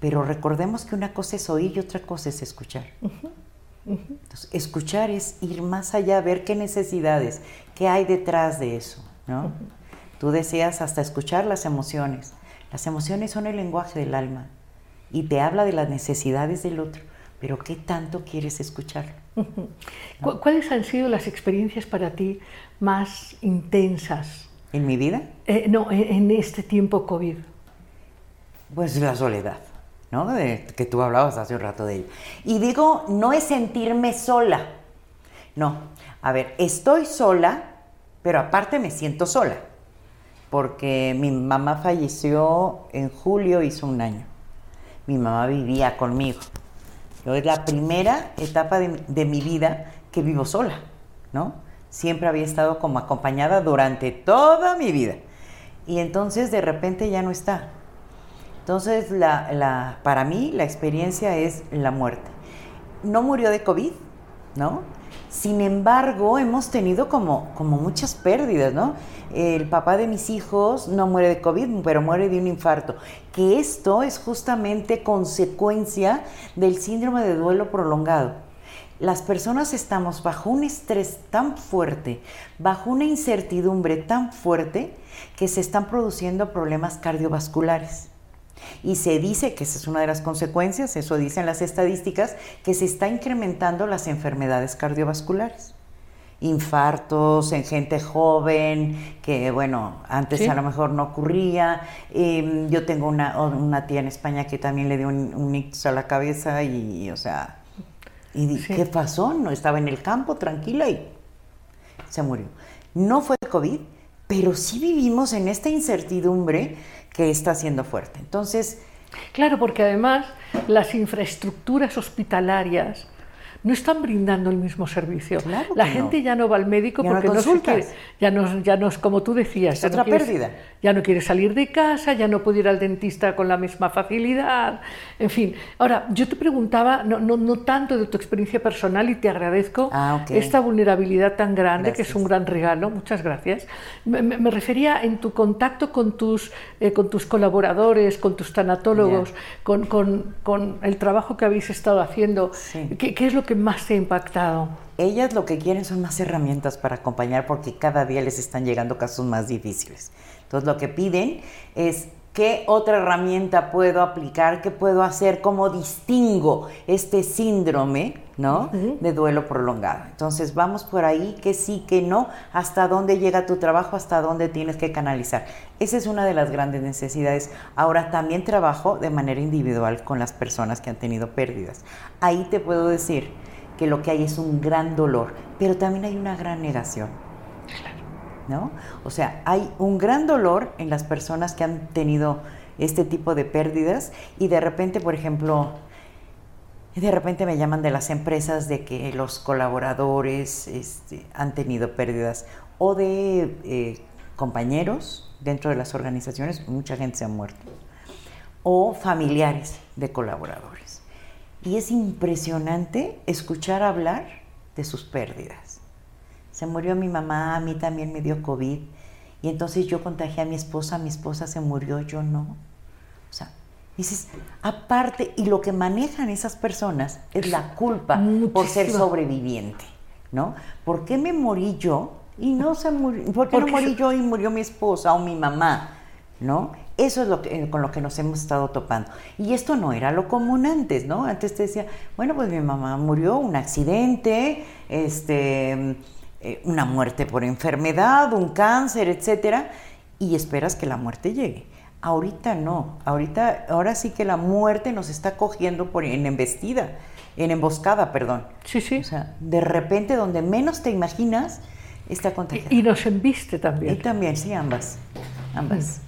D: Pero recordemos que una cosa es oír y otra cosa es escuchar. Entonces, escuchar es ir más allá, ver qué necesidades, qué hay detrás de eso, ¿no? Tú deseas hasta escuchar las emociones. Las emociones son el lenguaje del alma y te habla de las necesidades del otro, pero ¿qué tanto quieres escuchar?
C: ¿Cu- ¿Cuáles han sido las experiencias para ti más intensas?
D: ¿En mi vida?
C: Eh, no, en, en este tiempo COVID.
D: Pues la soledad, ¿no? De, que tú hablabas hace un rato de ella. Y digo, no es sentirme sola. No, a ver, estoy sola, pero aparte me siento sola. Porque mi mamá falleció en julio, hizo un año. Mi mamá vivía conmigo. Yo es la primera etapa de, mi vida que vivo sola, ¿no? Siempre había estado como acompañada durante toda mi vida. Y entonces de repente ya no está. Entonces, la, la- para mí la experiencia es la muerte. No murió de COVID, ¿no? Sin embargo, hemos tenido como, como muchas pérdidas, ¿no? El papá de mis hijos no muere de COVID, pero muere de un infarto. Que esto es justamente consecuencia del síndrome de duelo prolongado. Las personas estamos bajo un estrés tan fuerte, bajo una incertidumbre tan fuerte, que se están produciendo problemas cardiovasculares. Y se dice que esa es una de las consecuencias, eso dicen las estadísticas, que se está incrementando las enfermedades cardiovasculares. Infartos en gente joven, que bueno, antes
C: Sí.
D: a lo mejor no ocurría. Eh, yo tengo una, una tía en España que también le dio un, un ictus a la cabeza y, o sea, y
C: Sí.
D: ¿qué pasó? No estaba en el campo tranquila y se murió. No fue COVID, pero sí vivimos en esta incertidumbre que está siendo fuerte. Entonces,
C: Claro, porque además las infraestructuras hospitalarias no están brindando el mismo servicio.
D: Claro
C: la gente
D: no.
C: ya no va al médico
D: Ya no
C: porque no, quiere, ya no, ya no es como tú decías.
D: Es
C: ya no
D: otra
C: quiere-
D: pérdida.
C: Ya no quiere salir de casa, ya no puede ir al dentista con la misma facilidad, en fin. Ahora, yo te preguntaba, no, no, no tanto de tu experiencia personal y te agradezco
D: Ah,
C: esta vulnerabilidad tan grande, que es un gran regalo, muchas gracias. Me, me- me refería en tu contacto con tus, eh, con tus colaboradores, con tus tanatólogos, con, con- con el trabajo que habéis estado haciendo.
D: Sí.
C: ¿Qué, qué es lo que más te ha impactado?
D: ellas lo que quieren son más herramientas para acompañar porque cada día les están llegando casos más difíciles. Entonces lo que piden es qué otra herramienta puedo aplicar, qué puedo hacer, cómo distingo este síndrome, ¿no? De duelo prolongado. Entonces vamos por ahí, que sí, que no, hasta dónde llega tu trabajo, hasta dónde tienes que canalizar. Esa es una de las grandes necesidades. Ahora también trabajo de manera individual con las personas que han tenido pérdidas. Ahí te puedo decir que lo que hay es un gran dolor, pero también hay una gran negación. ¿No? O sea, hay un gran dolor en las personas que han tenido este tipo de pérdidas y de repente, por ejemplo, de repente me llaman de las empresas de que los colaboradores este, han tenido pérdidas o de eh, compañeros dentro de las organizaciones, mucha gente se ha muerto, o familiares de colaboradores. Y es impresionante escuchar hablar de sus pérdidas. Se murió mi mamá, a mí también me dio COVID. Y entonces yo contagié a mi esposa, mi esposa se murió, yo no. O sea, dices, aparte, y lo que manejan esas personas es la culpa por ser sobreviviente, ¿no? ¿Por qué me morí yo y no se murió? ¿Por qué no morí yo y murió mi esposa o mi mamá? ¿No? Eso es lo que, con lo que nos hemos estado topando. Y esto no era lo común antes, ¿no? Antes te decía, bueno, pues mi mamá murió, un accidente, este, eh, una muerte por enfermedad, un cáncer, etcétera, y esperas que la muerte llegue. Ahorita no, ahorita, ahora sí que la muerte nos está cogiendo por, en embestida, en emboscada, perdón.
C: Sí, sí.
D: O sea, de repente, donde menos te imaginas, está contagiada.
C: Y, y nos embiste
D: Y
C: también.
D: también, sí, ambas. Ambas.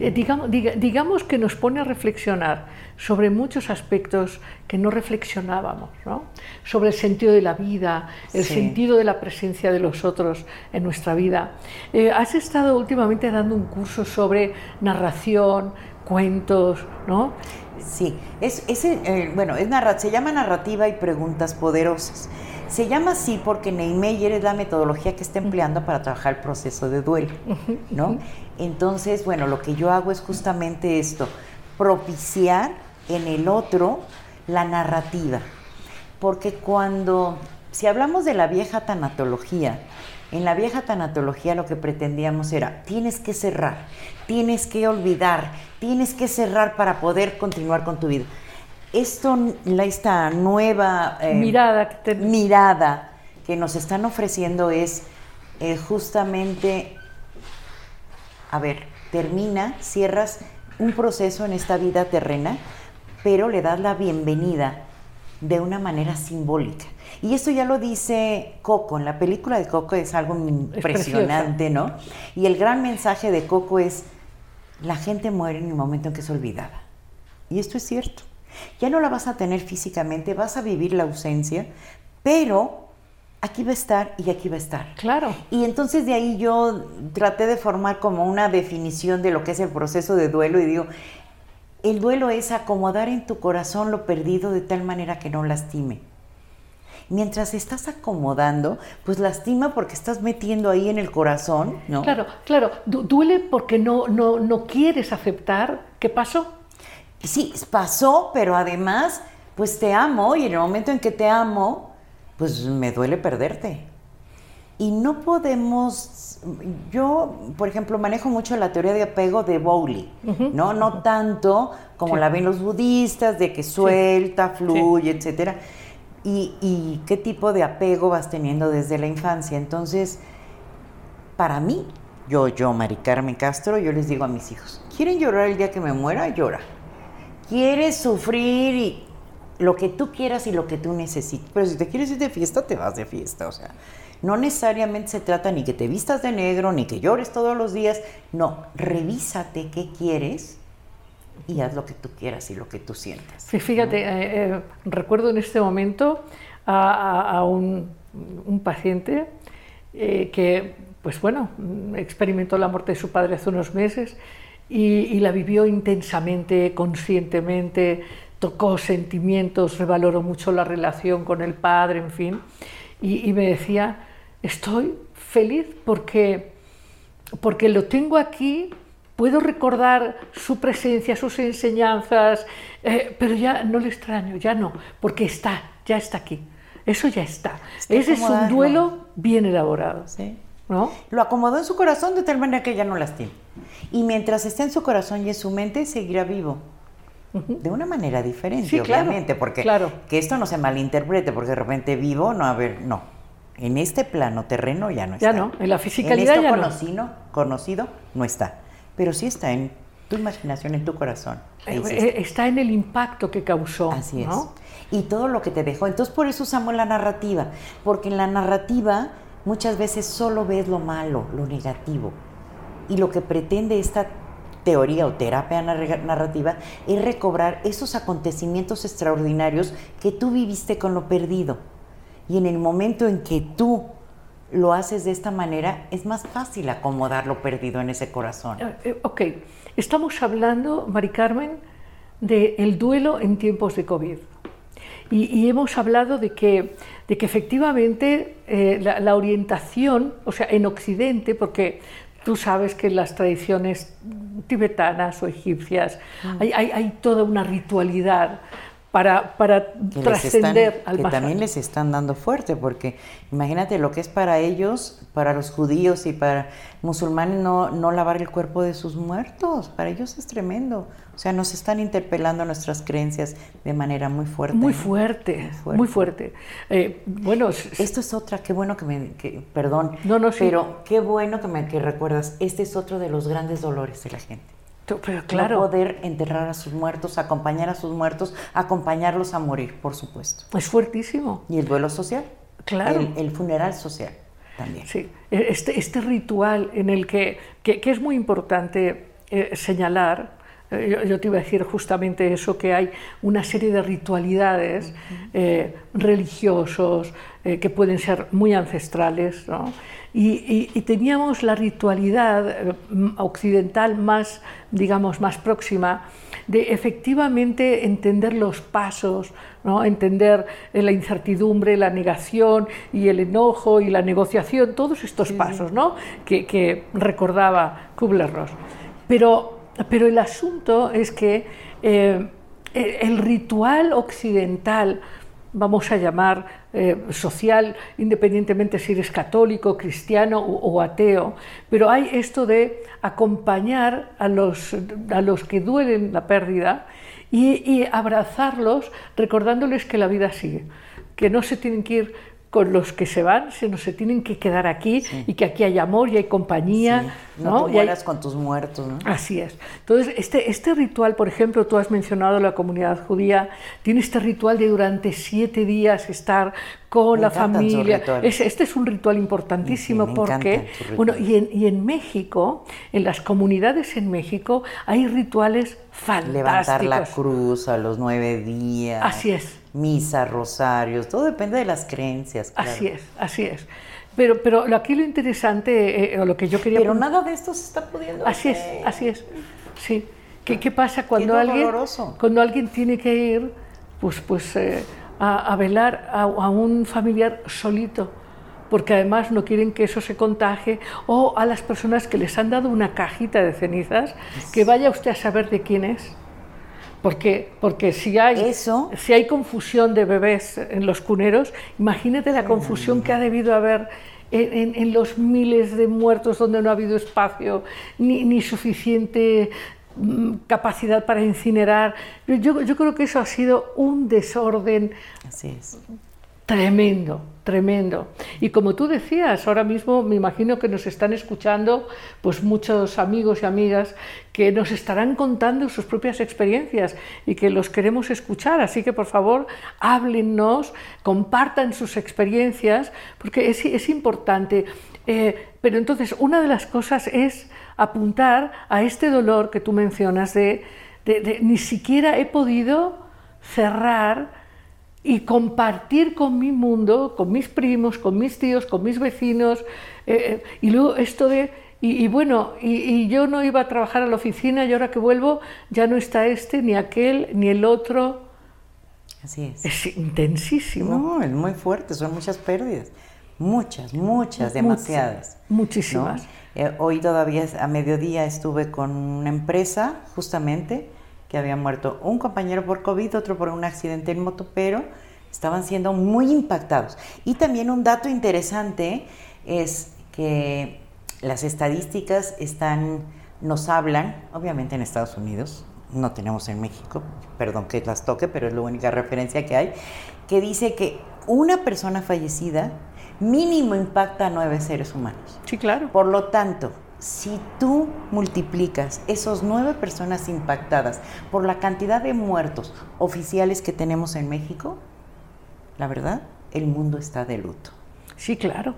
C: Eh, digamos, diga- digamos que nos pone a reflexionar sobre muchos aspectos que no reflexionábamos, ¿no? sobre el sentido de la vida, el
D: Sí.
C: sentido de la presencia de los otros en nuestra vida. Eh, has estado últimamente dando un curso sobre narración, cuentos, ¿no?
D: Sí, es, es, eh, bueno, es narra- se llama narrativa y preguntas poderosas. Se llama así porque Neymeyer es la metodología que está empleando para trabajar el proceso de duelo, ¿no? Entonces, bueno, lo que yo hago es justamente esto, propiciar en el otro la narrativa. Porque cuando, si hablamos de la vieja tanatología, en la vieja tanatología lo que pretendíamos era, tienes que cerrar, tienes que olvidar, tienes que cerrar para poder continuar con tu vida. Esto, la- esta nueva eh,
C: Mirada que te-
D: mirada que nos están ofreciendo es eh, justamente, a ver, termina, cierras un proceso en esta vida terrena, pero le das la bienvenida de una manera simbólica. Y esto ya lo dice Coco, en la película de Coco es algo impresionante, ¿no? Y el gran mensaje de Coco es, la gente muere en el momento en que es olvidada. Y esto es cierto. Ya no la vas a tener físicamente, vas a vivir la ausencia, pero aquí va a estar y aquí va a estar.
C: Claro.
D: Y entonces de ahí yo traté de formar como una definición de lo que es el proceso de duelo y digo, el duelo es acomodar en tu corazón lo perdido de tal manera que no lastime. Mientras estás acomodando, pues lastima porque estás metiendo ahí en el corazón, ¿no?
C: Claro, claro. Du- duele porque no, no, no quieres aceptar qué pasó.
D: Sí, pasó, pero además, pues te amo y en el momento en que te amo, pues me duele perderte. Y no podemos, yo, por ejemplo, manejo mucho la teoría de apego de Bowley, ¿no? No tanto como
C: Sí.
D: la ven los budistas, de que suelta, fluye, etcétera. Y, y qué tipo de apego vas teniendo desde la infancia. Entonces, para mí, yo, yo, Mari Carmen Castro, yo les digo a mis hijos, ¿quieren llorar el día que me muera? Llora. ¿Quieres sufrir y lo que tú quieras y lo que tú necesites? Pero si te quieres ir de fiesta, te vas de fiesta. O sea, no necesariamente se trata ni que te vistas de negro, ni que llores todos los días. No, revísate qué quieres y haz lo que tú quieras y lo que tú sientas.
C: Sí, fíjate, eh, eh, recuerdo en este momento a, a- a un, un paciente eh, que, pues bueno, experimentó la muerte de su padre hace unos meses y, y la vivió intensamente, conscientemente, tocó sentimientos, revaloró mucho la relación con el padre, en fin, y, y me decía, estoy feliz porque porque lo tengo aquí, puedo recordar su presencia, sus enseñanzas, eh, pero ya no le extraño, ya no, porque está, ya está aquí. Eso ya está. Ese es un duelo bien elaborado,
D: ¿sí?
C: ¿no?
D: Lo acomodó en su corazón de tal manera que ya no lastima. Y mientras esté en su corazón y en su mente, seguirá vivo. De una manera diferente,
C: Sí, claro,
D: obviamente, porque
C: claro.
D: que esto no se malinterprete, porque de repente vivo, no, a ver, no. En este plano terreno ya no
C: Ya
D: está.
C: no, en la fisicalidad
D: en esto
C: ya no.
D: conocido, conocido no está. Pero sí está en tu imaginación, en tu corazón.
C: Eh, eh, está en el impacto que causó.
D: Así es.
C: ¿no?
D: Y todo lo que te dejó. Entonces por eso usamos la narrativa, porque en la narrativa muchas veces solo ves lo malo, lo negativo. Y lo que pretende esta teoría o terapia nar- narrativa es recobrar esos acontecimientos extraordinarios que tú viviste con lo perdido. Y en el momento en que tú lo haces de esta manera, es más fácil acomodar lo perdido en ese corazón.
C: Eh, eh, ok, estamos hablando, Mari Carmen, del duelo en tiempos de COVID. Y, hemos hablado de que, de que efectivamente eh, la orientación, o sea, en Occidente, porque Tú sabes que las tradiciones tibetanas o egipcias hay, hay- hay toda una ritualidad para, para trascender al
D: que
C: más
D: también
C: allá.
D: les están dando fuerte, porque imagínate lo que es para ellos, para los judíos y para musulmanes, no, no lavar el cuerpo de sus muertos. Para ellos es tremendo. O sea, nos están interpelando nuestras creencias de manera muy fuerte.
C: Muy
D: ¿no?
C: fuerte,
D: Muy
C: muy fuerte. Eh, bueno,
D: Esto es otra, qué bueno que me, que- perdón,
C: No, no, sí.
D: pero qué bueno que me que recuerdas, este es otro de los grandes dolores de la gente.
C: pero
D: No
C: claro,
D: poder enterrar a sus muertos, acompañar a sus muertos, acompañarlos a morir, por supuesto.
C: es fuertísimo.
D: Y el duelo social.
C: Claro.
D: El, el funeral social también.
C: Sí, e- este, este ritual en el que, que, que es muy importante eh, señalar, yo, yo te iba a decir justamente eso, que hay una serie de ritualidades eh, religiosos eh, que pueden ser muy ancestrales, ¿no? y, y- y teníamos la ritualidad eh, occidental más, digamos, más próxima de efectivamente entender los pasos, ¿no? entender eh, la incertidumbre, la negación y el enojo y la negociación, todos estos pasos ¿no? que, que recordaba Kubler-Ross. Pero, pero el asunto es que eh, el ritual occidental, vamos a llamar eh, social, independientemente si eres católico, cristiano o, o ateo, pero hay esto de acompañar a los, a los que duelen la pérdida y, y abrazarlos recordándoles que la vida sigue, que no se tienen que ir con los que se van, sino se tienen que quedar aquí y que aquí hay amor y hay compañía.
D: Sí, No,
C: ¿no?
D: te
C: hay-
D: mueras con tus muertos, ¿no?
C: Así es. Entonces, este, este ritual, por ejemplo, tú has mencionado la comunidad judía, tiene este ritual de durante siete días estar con
D: Me
C: la familia. este es un ritual importantísimo
D: Sí,
C: porque, bueno, y en, y en México, en las comunidades en México, hay rituales fantásticos.
D: Levantar la cruz a los nueve días.
C: Así es.
D: Misa, rosarios, todo depende de las creencias. claro.
C: Así es, así es. Pero, pero aquí lo interesante, eh, o lo que yo quería
D: Pero nada de esto se está pudiendo
C: Así es, así es. Sí. ¿Qué, qué pasa cuando
D: Qué
C: alguien,
D: doloroso.
C: cuando alguien tiene que ir pues, pues, eh, a, a velar a, a un familiar solito? Porque además no quieren que eso se contagie, o a las personas que les han dado una cajita de cenizas, que vaya usted a saber de quién es. Porque, porque si, hay,
D: Eso-
C: si hay confusión de bebés en los cuneros, imagínate la confusión que ha debido haber en, en- en los miles de muertos donde no ha habido espacio ni, ni suficiente capacidad para incinerar. Yo, yo- yo creo que eso ha sido un desorden
D: Así es.
C: Tremendo, tremendo. Y como tú decías, ahora mismo me imagino que nos están escuchando pues muchos amigos y amigas que nos estarán contando sus propias experiencias y que los queremos escuchar. Así que por favor, háblennos, compartan sus experiencias, porque es, es importante. Eh, pero entonces, una de las cosas es apuntar a este dolor que tú mencionas de, de- de ni siquiera he podido cerrar y compartir con mi mundo, con mis primos, con mis tíos, con mis vecinos, eh, eh, y luego esto de, y, y bueno, y, y yo no iba a trabajar a la oficina y ahora que vuelvo ya no está este, ni aquel, ni el otro.
D: Así es.
C: Es intensísimo.
D: No, es muy fuerte, son muchas pérdidas. Muchas, muchas, demasiadas.
C: Muchísimas.
D: ¿no? Eh, hoy todavía a mediodía estuve con una empresa, justamente, que había muerto un compañero por COVID, otro por un accidente en moto, pero estaban siendo muy impactados. Y también un dato interesante es que las estadísticas están, nos hablan, obviamente en Estados Unidos, no tenemos en México, perdón que las toque, pero es la única referencia que hay, que dice que una persona fallecida mínimo impacta a nueve seres humanos.
C: Sí, claro.
D: Por lo tanto, si tú multiplicas esos nueve personas impactadas por la cantidad de muertos oficiales que tenemos en México, la verdad, el mundo está de luto.
C: Sí, claro.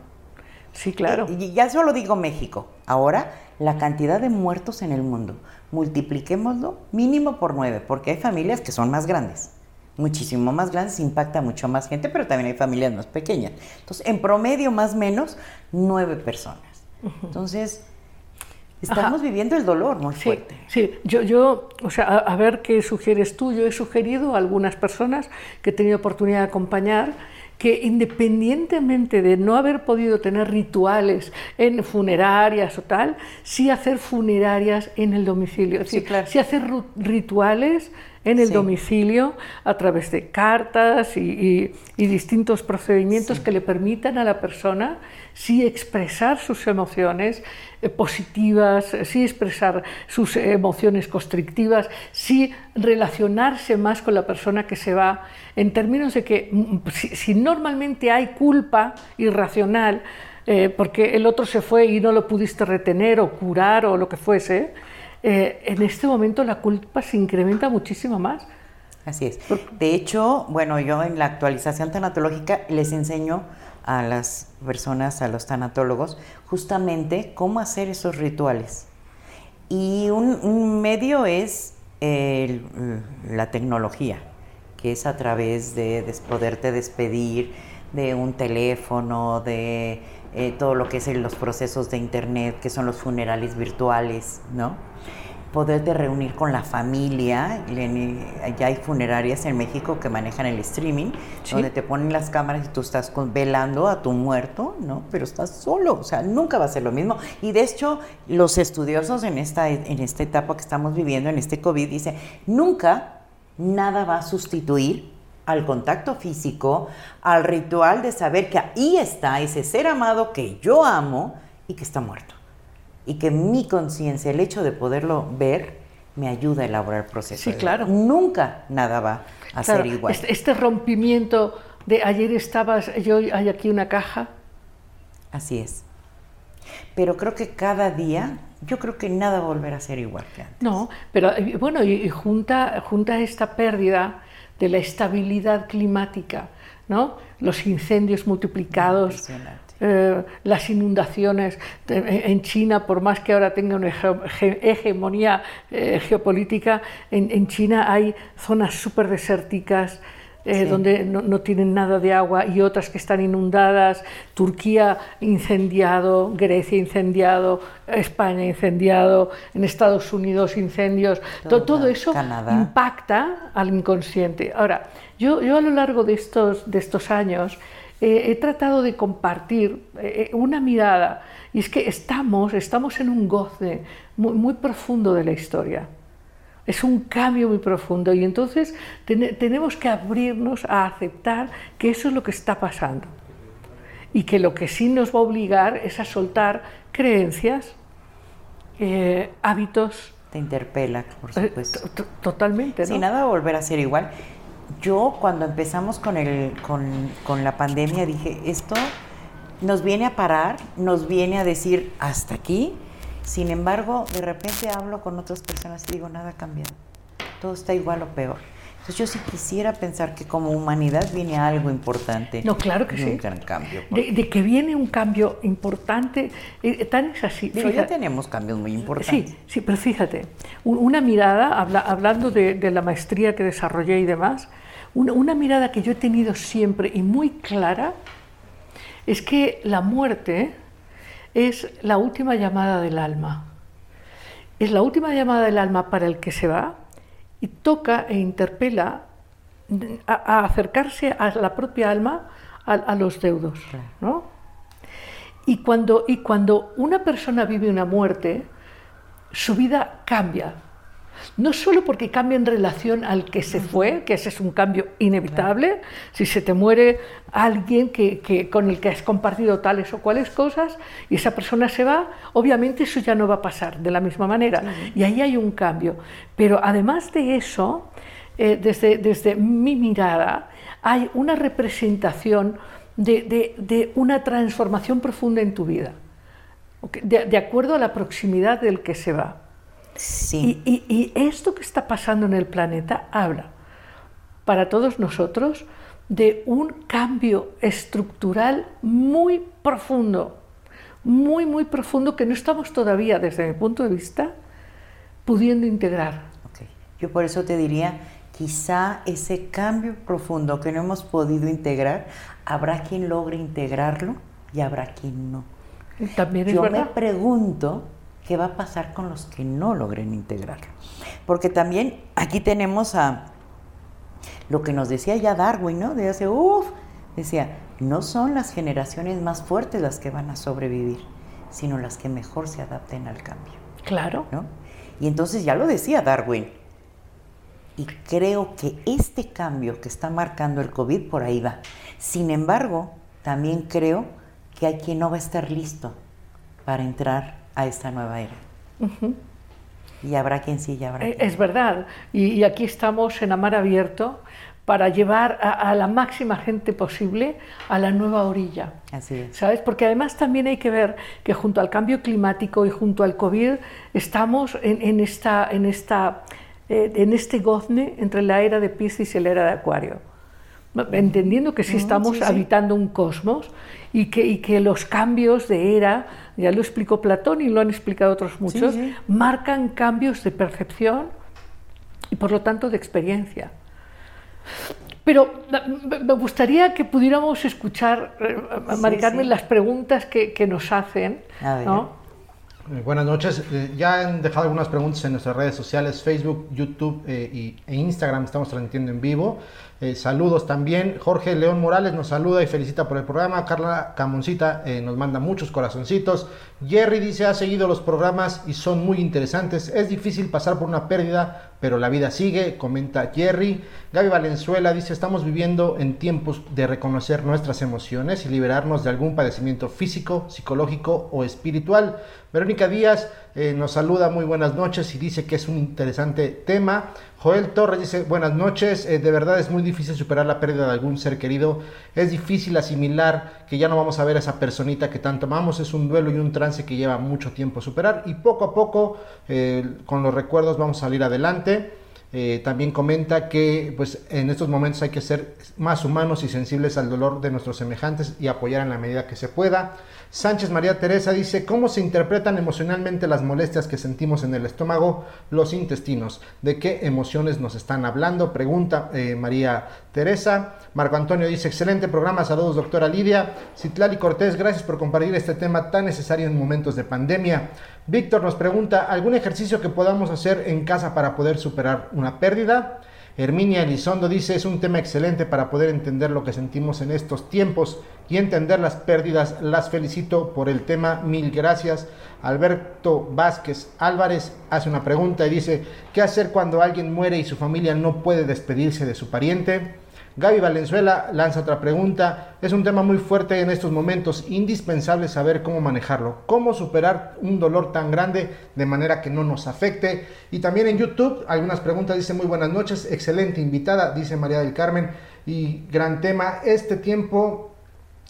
C: Sí, claro.
D: Y ya solo digo México. Ahora, la cantidad de muertos en el mundo, multipliquémoslo mínimo por nueve, porque hay familias que son más grandes. Muchísimo más grandes, impacta mucho más gente, pero también hay familias más pequeñas. Entonces, en promedio, más o menos, nueve personas. Entonces, Estamos viviendo el dolor muy
C: Sí,
D: fuerte.
C: sí. Yo, yo, o sea, a, a ver qué sugieres tú. Yo he sugerido a algunas personas que he tenido oportunidad de acompañar que independientemente de no haber podido tener rituales en funerarias o tal, sí hacer funerarias en el domicilio. Es
D: Sí,
C: decir,
D: claro.
C: sí hacer rituales en el
D: Sí.
C: domicilio a través de cartas y, y- y distintos procedimientos que le permitan a la persona sí expresar sus emociones eh, positivas, eh, sí expresar sus emociones constrictivas, sí relacionarse más con la persona que se va, en términos de que mm, si, si normalmente hay culpa irracional, eh, porque el otro se fue y no lo pudiste retener o curar o lo que fuese, eh, en este momento la culpa se incrementa muchísimo más.
D: Así es. De hecho, bueno, yo en la actualización tanatológica les enseño a las personas, a los tanatólogos, justamente cómo hacer esos rituales. Y un, un medio es la tecnología, que es a través de, des- poderte despedir de un teléfono, de eh, todo lo que es los procesos de internet, que son los funerales virtuales, ¿no? poderte reunir con la familia. Ya hay funerarias en México que manejan el streaming,
C: Sí.
D: donde te ponen las cámaras y tú estás con- velando a tu muerto, ¿no? Pero estás solo, o sea, nunca va a ser lo mismo. Y de hecho, los estudiosos en esta, en esta etapa que estamos viviendo, en este COVID, dicen, nunca nada va a sustituir al contacto físico, al ritual de saber que ahí está ese ser amado que yo amo y que está muerto y que mi conciencia, el hecho de poderlo ver, me ayuda a elaborar el proceso.
C: Sí, claro.
D: Nunca nada va a
C: Claro,
D: ser igual.
C: Este, este rompimiento de ayer estabas, yo hay aquí una caja.
D: Así es. Pero creo que cada día, yo creo que nada va a volver a ser igual que antes.
C: No, pero eh, bueno, y, y junta, junta esta pérdida de la estabilidad climática, ¿no? Los incendios multiplicados, eh, las inundaciones Eh, en China, por más que ahora tenga una hege- hege- hegemonía eh, geopolítica, en, en China hay zonas súper desérticas. Eh,
D: Sí.
C: donde no, no tienen nada de agua y otras que están inundadas, Turquía incendiado, Grecia incendiado, España incendiado, en Estados Unidos incendios, to-
D: Todo,
C: todo, eso
D: Canadá.
C: impacta al inconsciente. Ahora, yo, yo a lo largo de estos, de estos años eh, he tratado de compartir eh, una mirada, y es que estamos, estamos en un goce muy, muy profundo de la historia. Es un cambio muy profundo y entonces tene- tenemos que abrirnos a aceptar que eso es lo que está pasando y que lo que sí nos va a obligar es a soltar creencias, eh, hábitos,
D: Te interpela, por
C: eh,
D: supuesto.
C: to- to- totalmente. ¿no?
D: Sí, nada volver a ser igual. Yo cuando empezamos con, el, con, con la pandemia dije, esto nos viene a parar, nos viene a decir hasta aquí. Sin embargo, de repente hablo con otras personas y digo, nada ha cambiado. Todo está igual o peor. Entonces yo sí quisiera pensar que como humanidad viene algo importante.
C: No, claro que sí.
D: Un gran cambio.
C: De, de que viene un cambio importante, eh, tan es así.
D: Ya
C: fíjate.
D: tenemos cambios muy importantes.
C: Sí, sí, pero fíjate, un- una mirada, habla- hablando de, de la maestría que desarrollé y demás, una, una mirada que yo he tenido siempre y muy clara es que la muerte es la última llamada del alma. Es la última llamada del alma para el que se va y toca e interpela a, acercarse a la propia alma, a, a los deudos. ¿no? Y cuando, y cuando una persona vive una muerte, su vida cambia. No solo porque cambia en relación al que se fue, que ese es un cambio inevitable, si se te muere alguien que, que- con el que has compartido tales o cuales cosas y esa persona se va, obviamente eso ya no va a pasar de la misma manera. Y ahí hay un cambio. Pero además de eso, eh, desde, desde mi mirada, hay una representación de, de- de una transformación profunda en tu vida, de acuerdo a la proximidad del que se va.
D: Sí.
C: Y, y- y esto que está pasando en el planeta habla para todos nosotros de un cambio estructural muy profundo, muy, muy profundo que no estamos todavía, desde mi punto de vista, pudiendo integrar.
D: Yo por eso te diría, quizá ese cambio profundo que no hemos podido integrar, habrá quien logre integrarlo y habrá quien no.
C: También es
D: Yo me pregunto ¿qué va a pasar con los que no logren integrarlo? Porque también aquí tenemos a lo que nos decía ya Darwin, ¿no? De hace, uff, decía, no son las generaciones más fuertes las que van a sobrevivir, sino las que mejor se adapten al cambio.
C: Claro.
D: ¿no? Y entonces ya lo decía Darwin. Y creo que este cambio que está marcando el COVID por ahí va. Sin embargo, también creo que hay quien no va a estar listo para entrar a esta nueva era. Y habrá quien sí y habrá
C: Eh,
D: quien
C: Es verdad. Y, y aquí estamos en Amar Abierto para llevar a, a la máxima gente posible a la nueva orilla.
D: Así es.
C: ¿Sabes? Porque además también hay que ver que junto al cambio climático y junto al COVID estamos en, en esta, en, esta, eh, en este gozne entre la era de Piscis y la era de Acuario. Entendiendo que sí estamos
D: sí, sí.
C: habitando un cosmos y que, y que los cambios de era, ya lo explicó Platón y lo han explicado otros muchos,
D: sí.
C: marcan cambios de percepción y por lo tanto de experiencia. Pero me- gustaría que pudiéramos escuchar, eh, a
D: Sí,
C: las preguntas que, que nos hacen.
D: A ver.
C: ¿no?
E: Eh, buenas noches. Eh, ya han dejado algunas preguntas en nuestras redes sociales, Facebook, YouTube eh, y, e Instagram. Estamos transmitiendo en vivo. Eh, saludos también. Jorge León Morales nos saluda y felicita por el programa. Carla Camoncita eh, nos manda muchos corazoncitos. Jerry dice, ha seguido los programas y son muy interesantes. Es difícil pasar por una pérdida, pero la vida sigue, comenta Jerry. Gaby Valenzuela dice, estamos viviendo en tiempos de reconocer nuestras emociones y liberarnos de algún padecimiento físico, psicológico o espiritual. Verónica Díaz eh, nos saluda, muy buenas noches y dice que es un interesante tema. Joel Torres dice, buenas noches, eh, de verdad es muy difícil superar la pérdida de algún ser querido, es difícil asimilar que ya no vamos a ver a esa personita que tanto amamos, es un duelo y un trance que lleva mucho tiempo superar y poco a poco eh, con los recuerdos vamos a salir adelante. Eh, también comenta que pues, en estos momentos hay que ser más humanos y sensibles al dolor de nuestros semejantes y apoyar en la medida que se pueda. Sánchez María Teresa dice, ¿cómo se interpretan emocionalmente las molestias que sentimos en el estómago, los intestinos? ¿De qué emociones nos están hablando? Pregunta eh, María Teresa. Marco Antonio dice, excelente programa, saludos doctora Lidia. Citlali Cortés, gracias por compartir este tema tan necesario en momentos de pandemia. Víctor nos pregunta, ¿algún ejercicio que podamos hacer en casa para poder superar una pérdida? Herminia Elizondo dice, es un tema excelente para poder entender lo que sentimos en estos tiempos y entender las pérdidas. Las felicito por el tema, mil gracias. Alberto Vázquez Álvarez hace una pregunta y dice, ¿qué hacer cuando alguien muere y su familia no puede despedirse de su pariente? Gaby Valenzuela lanza otra pregunta. Es un tema muy fuerte en estos momentos, indispensable saber cómo manejarlo, cómo superar un dolor tan grande de manera que no nos afecte. Y también en YouTube, algunas preguntas, dice muy buenas noches, excelente invitada, dice María del Carmen, y gran tema. Este tiempo,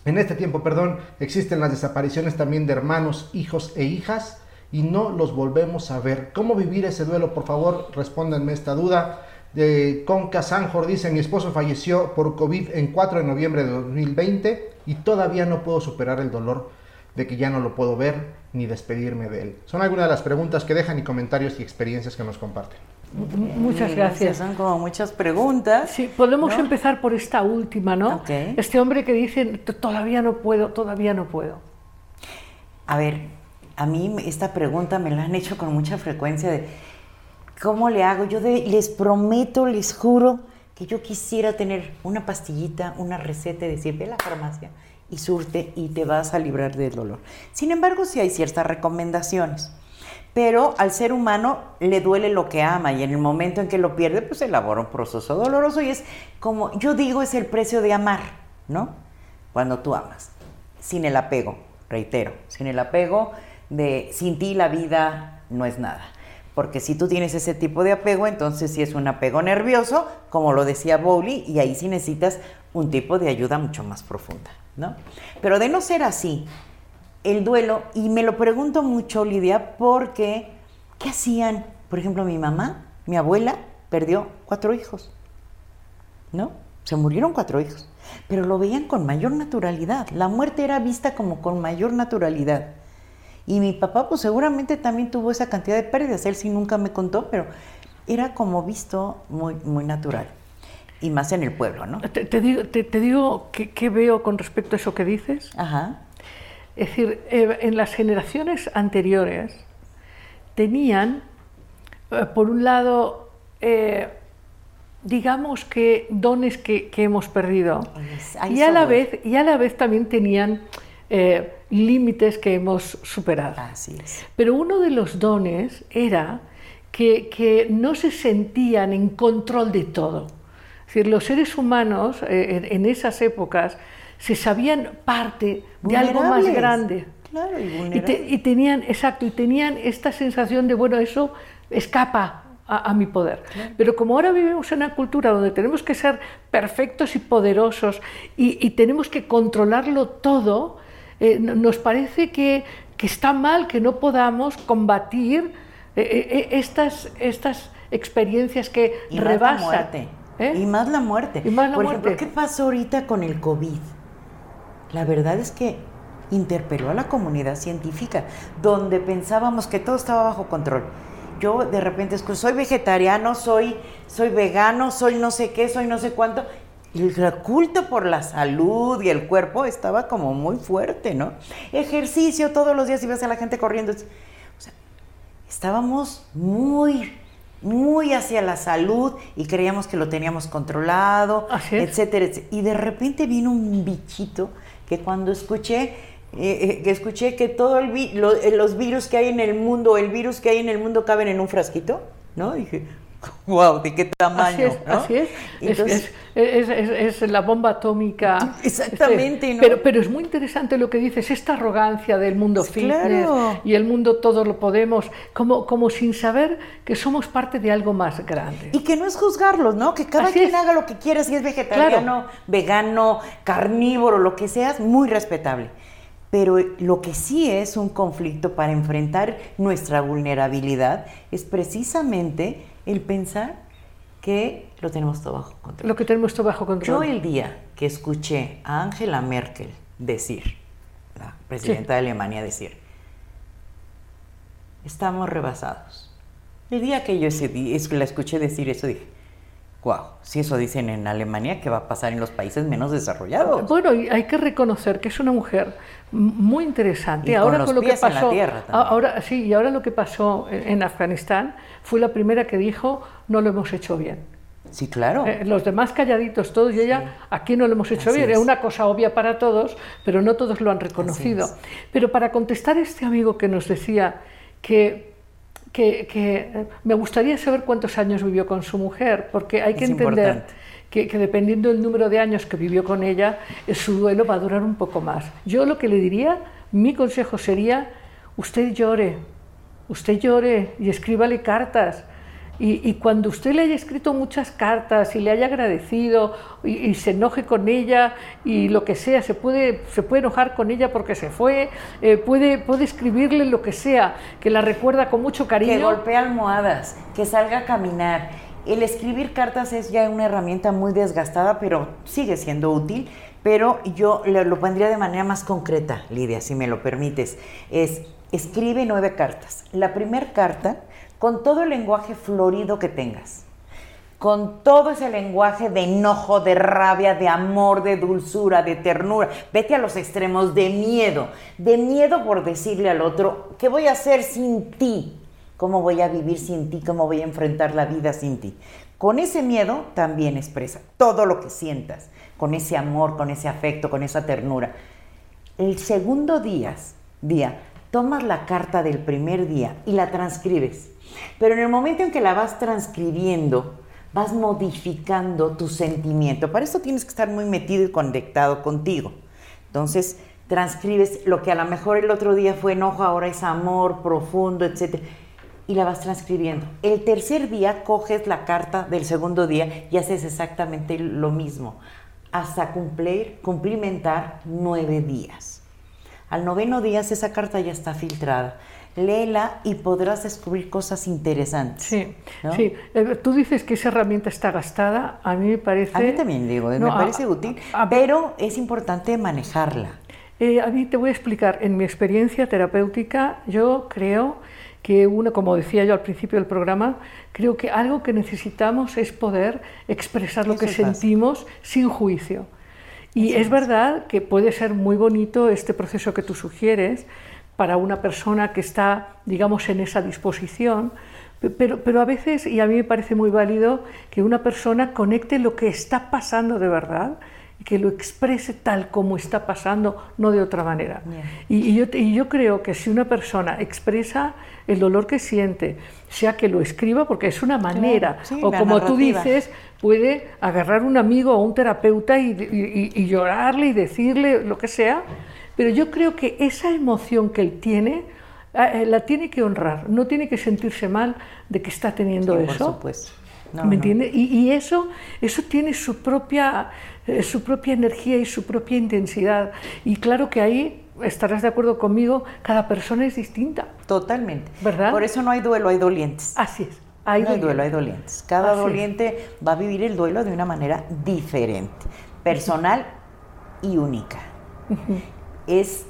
E: en este tiempo, perdón, existen las desapariciones también de hermanos, hijos e hijas y no los volvemos a ver. ¿Cómo vivir ese duelo? Por favor, respóndanme esta duda de Conca Sanjor dice, mi esposo falleció por COVID en 4 de noviembre de 2020 y todavía no puedo superar el dolor de que ya no lo puedo ver ni despedirme de él. Son algunas de las preguntas que dejan y comentarios y experiencias que nos comparten.
C: Muchas gracias.
D: Son como muchas preguntas.
C: Sí, podemos
D: ¿no?
C: empezar por esta última, ¿no? Este hombre que dice, "T- todavía no puedo, todavía no puedo.
D: A ver, a mí esta pregunta me la han hecho con mucha frecuencia de ¿cómo le hago? Yo les prometo, les juro que yo quisiera tener una pastillita, una receta y decir, ve a la farmacia y surte y te vas a librar del dolor. Sin embargo, sí hay ciertas recomendaciones. Pero al ser humano le duele lo que ama y en el momento en que lo pierde, pues elabora un proceso doloroso y es como, yo digo, es el precio de amar, ¿no? Cuando tú amas, sin el apego, reitero, sin el apego de sin ti la vida no es nada. Porque si tú tienes ese tipo de apego, entonces sí es un apego nervioso, como lo decía Bowley, y ahí sí necesitas un tipo de ayuda mucho más profunda, ¿no? Pero de no ser así, el duelo, y me lo pregunto mucho, Lidia, porque ¿qué hacían? Por ejemplo, mi mamá, mi abuela, perdió cuatro hijos, ¿no? Se murieron cuatro hijos, pero lo veían con mayor naturalidad. La muerte era vista como con mayor naturalidad. Y mi papá, pues seguramente también tuvo esa cantidad de pérdidas. Él sí nunca me contó, pero era como visto muy, muy natural. Y más en el pueblo, ¿no?
C: Te, te digo, te, te digo qué veo con respecto a eso que dices.
D: Ajá.
C: Es decir, eh, en las generaciones anteriores, tenían, eh, por un lado, eh, digamos que dones que, que hemos perdido
D: A
C: y a, la vez, y a la vez también tenían eh, límites que hemos superado.
D: Así es.
C: Pero uno de los dones era que, que no se sentían en control de todo. Es decir, los seres humanos eh, en, esas épocas se sabían parte de algo más grande.
D: Claro, y
C: Y, te- y tenían, exacto, y tenían esta sensación de, bueno, eso escapa a, a mi poder. Pero como ahora vivimos en una cultura donde tenemos que ser perfectos y poderosos y, y tenemos que controlarlo todo, eh, no- nos parece que, que está mal que no podamos combatir eh, eh, estas, estas experiencias que
D: Y más la
C: rebasan.
D: muerte.
C: ¿eh?
D: Y más la muerte.
C: Y más la
D: Por
C: muerte.
D: ejemplo, ¿qué pasó ahorita con el COVID? La verdad es que interpeló a la comunidad científica, donde pensábamos que todo estaba bajo control. Yo de repente escucho, soy vegetariano, soy, soy vegano, soy no sé qué, soy no sé cuánto. Y el culto por la salud y el cuerpo estaba como muy fuerte, ¿no? Ejercicio todos los días y ves a la gente corriendo. O sea, estábamos muy, muy hacia la salud y creíamos que lo teníamos controlado, etcétera, etcétera. Y de repente vino un bichito que cuando escuché, eh, eh, que escuché que todo el vi- lo- eh, los virus que hay en el mundo, el virus que hay en el mundo caben en un frasquito, ¿no? Dije, wow, ¿de qué tamaño?
C: Así es,
D: ¿no?
C: así es. Es-
D: Entonces,
C: es, es- es- es la bomba atómica.
D: Exactamente. ¿no?
C: Pero, pero es muy interesante lo que dices, esta arrogancia del mundo fitness
D: claro.
C: y el mundo todo lo podemos, como, como sin saber que somos parte de algo más grande.
D: Y que no es juzgarlos, ¿no? Que cada
C: Así
D: quien haga lo que quiera, si es vegetariano, vegano, carnívoro, lo que seas, muy respetable. Pero lo que sí es un conflicto para enfrentar nuestra vulnerabilidad es precisamente el pensar que lo tenemos todo bajo control.
C: Lo que tenemos todo bajo
D: Yo
C: control.
D: el día que escuché a Angela Merkel decir, la presidenta de Alemania decir, estamos rebasados. El día que yo ese día- la escuché decir eso, dije, wow, si eso dicen en Alemania, ¿qué va a pasar en los países menos desarrollados?
C: Bueno, y hay que reconocer que es una mujer muy interesante.
D: Y con
C: ahora
D: los
C: con lo que
D: en la
C: pasó,
D: tierra
C: a- ahora sí, y ahora lo que pasó en en Afganistán fue la primera que dijo no lo hemos hecho bien.
D: Sí, claro.
C: Eh, los demás calladitos todos y ella, aquí no lo hemos hecho
D: Así
C: bien.
D: es.
C: Una cosa obvia para todos, pero no todos lo han reconocido. Pero para contestar a este amigo que nos decía que, que, que, me gustaría saber cuántos años vivió con su mujer, porque hay que
D: Es
C: entender que, que dependiendo del número de años que vivió con ella, eh, su duelo va a durar un poco más. Yo lo que le diría, mi consejo sería, usted llore, usted llore y escríbale cartas. Y, y cuando usted le haya escrito muchas cartas y le haya agradecido y, y se enoje con ella y lo que sea, se puede, se puede enojar con ella porque se fue, eh, puede, puede escribirle lo que sea, que la recuerda con mucho
D: que
C: cariño.
D: golpee almohadas, que salga a caminar. El escribir cartas es ya una herramienta muy desgastada, pero sigue siendo útil. Pero yo lo pondría de manera más concreta, Lidia, si me lo permites. Es, escribe nueve cartas. La primera carta, con todo el lenguaje florido que tengas, con todo ese lenguaje de enojo, de rabia, de amor, de dulzura, de ternura. Vete a los extremos de miedo, de miedo por decirle al otro, ¿qué voy a hacer sin ti? ¿Cómo voy a vivir sin ti? ¿Cómo voy a enfrentar la vida sin ti? Con ese miedo también expresa todo lo que sientas, con ese amor, con ese afecto, con esa ternura. El segundo día, día, tomas la carta del primer día y la transcribes. Pero en el momento en que la vas transcribiendo, vas modificando tu sentimiento. Para eso tienes que estar muy metido y conectado contigo. Entonces, transcribes lo que a lo mejor el otro día fue enojo, ahora es amor profundo, etc. Y la vas transcribiendo. El tercer día coges la carta del segundo día y haces exactamente lo mismo, hasta cumplir, cumplimentar nueve días. Al noveno día esa carta ya está filtrada. Léela y podrás descubrir cosas interesantes.
C: Sí,
D: ¿no?
C: sí. Eh, Tú dices que esa herramienta está gastada. A mí me parece.
D: A mí también digo,
C: No,
D: me
C: a-
D: parece útil,
C: a-
D: pero es importante manejarla.
C: Eh, a mí te voy a explicar, en mi experiencia terapéutica, yo creo que uno, como decía yo al principio del programa, creo que algo que necesitamos es poder expresar lo
D: Eso
C: que sentimos sin juicio. Y
D: Eso
C: es
D: es.
C: verdad que puede ser muy bonito este proceso que tú sugieres, para una persona que está, digamos, en esa disposición, pero, pero a veces, y a mí me parece muy válido, que una persona conecte lo que está pasando de verdad y que lo exprese tal como está pasando, no de otra manera. Y, y, yo, y, yo, creo que si una persona expresa el dolor que siente, sea que lo escriba, porque es una manera,
D: sí,
C: o como
D: narrativa.
C: tú dices, puede agarrar un amigo o un terapeuta y, llorarle y decirle lo que sea, pero yo creo que esa emoción que él tiene eh, la tiene que honrar, no tiene que sentirse mal de que está teniendo
D: sí,
C: eso.
D: Por supuesto.
C: No, ¿Me no. entiende? Y, y, eso, eso tiene su propia, eh, su propia energía y su propia intensidad. Y claro que ahí estarás de acuerdo conmigo, cada persona es distinta.
D: Totalmente.
C: ¿Verdad?
D: Por eso no hay duelo, hay dolientes.
C: Así es. Hay
D: no hay duelo, hay dolientes. Cada Así doliente es. va a vivir el duelo de una manera diferente, personal y única. Uh -huh. Es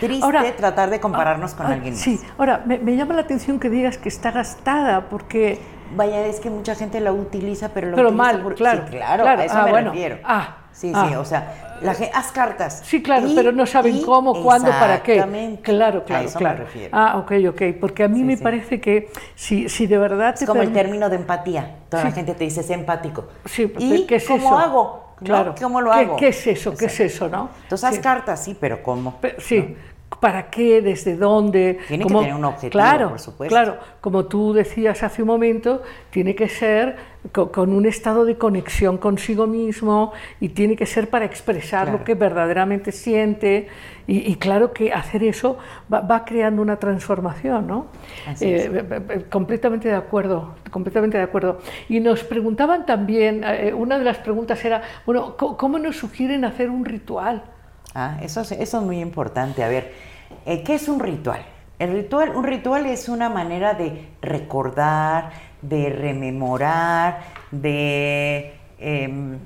D: triste ahora, tratar de compararnos con
C: ah,
D: alguien más.
C: Sí, ahora me, me, llama la atención que digas que está gastada porque...
D: Vaya, es que mucha gente la utiliza, pero la
C: pero
D: utiliza
C: mal,
D: por...
C: claro,
D: sí, claro,
C: claro,
D: a eso
C: ah,
D: me
C: bueno.
D: refiero.
C: Ah,
D: sí,
C: ah.
D: sí, o sea, la haz cartas.
C: Sí, claro,
D: y,
C: pero no saben cómo, cuándo, para qué. Claro, claro,
D: a eso
C: claro.
D: Me refiero.
C: Ah, ok, ok, porque a mí
D: Sí,
C: me
D: sí.
C: parece que si, si de verdad
D: Es
C: te
D: como el término de empatía. Toda
C: Sí.
D: la gente te dice, sé empático.
C: Sí,
D: ¿Y
C: ¿qué es
D: cómo
C: eso?
D: hago?
C: Claro.
D: ¿Cómo lo
C: ¿Qué-
D: hago?
C: ¿Qué es eso? ¿Qué es eso, no?
D: Entonces haz cartas, sí, pero ¿cómo?
C: Sí, ¿para qué? ¿Desde dónde?
D: Tiene que tener un objetivo,
C: claro,
D: por supuesto.
C: Claro, como tú decías hace un momento, tiene que ser con, un estado de conexión consigo mismo y tiene que ser para expresar
D: Claro.
C: lo que verdaderamente siente y, y claro que hacer eso va, va creando una transformación, ¿no?
D: Así es.
C: Eh, eh, eh, completamente de acuerdo, completamente de acuerdo. Y nos preguntaban también, eh, una de las preguntas era, bueno, ¿cómo, cómo nos sugieren hacer un ritual?
D: Ah, eso, es- eso es muy importante. A ver, eh, ¿qué es un ritual? El ritual, un ritual es una manera de recordar, de rememorar, de, em,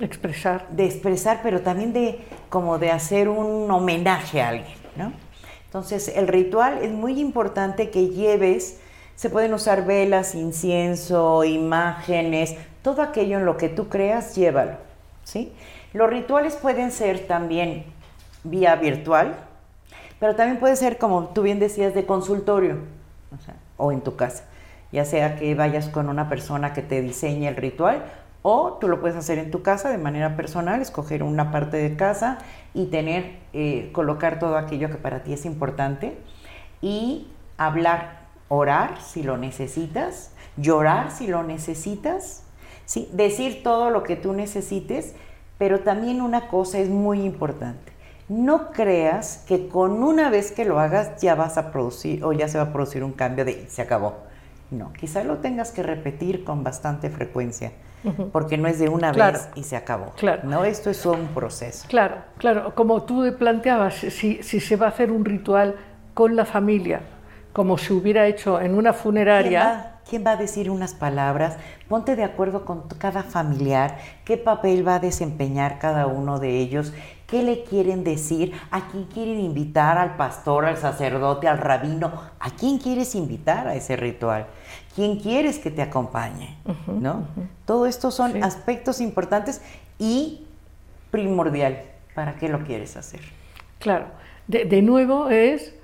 C: Expresar.
D: de expresar, pero también de como de hacer un homenaje a alguien, ¿no? Entonces, el ritual es muy importante que lleves, se pueden usar velas, incienso, imágenes, todo aquello en lo que tú creas, llévalo, ¿sí? Los rituales pueden ser también vía virtual, pero también puede ser, como tú bien decías, de consultorio, o, sea, o en tu casa, ya sea que vayas con una persona que te diseñe el ritual o tú lo puedes hacer en tu casa de manera personal, escoger una parte de casa y tener, eh, colocar todo aquello que para ti es importante y hablar, orar si lo necesitas, llorar si lo necesitas, ¿sí? decir todo lo que tú necesites, pero también una cosa es muy importante. No creas que con una vez que lo hagas ya vas a producir o ya se va a producir un cambio de se acabó. No, quizá lo tengas que repetir con bastante frecuencia, porque no es de una
C: Claro.
D: vez y se acabó.
C: Claro.
D: No, esto es un proceso.
C: Claro, claro, como tú planteabas, si, si se va a hacer un ritual con la familia, como se hubiera hecho en una
D: ¿Quién
C: funeraria,
D: quién va a decir unas palabras? Ponte de acuerdo con cada familiar, qué papel va a desempeñar cada uno de ellos, qué le quieren decir, a quién quieren invitar, al pastor, al sacerdote, al rabino, a quién quieres invitar a ese ritual, quién quieres que te acompañe, ¿no? Todo esto son
C: Sí.
D: aspectos importantes y primordial. ¿Para qué lo quieres hacer?
C: claro, de, de nuevo es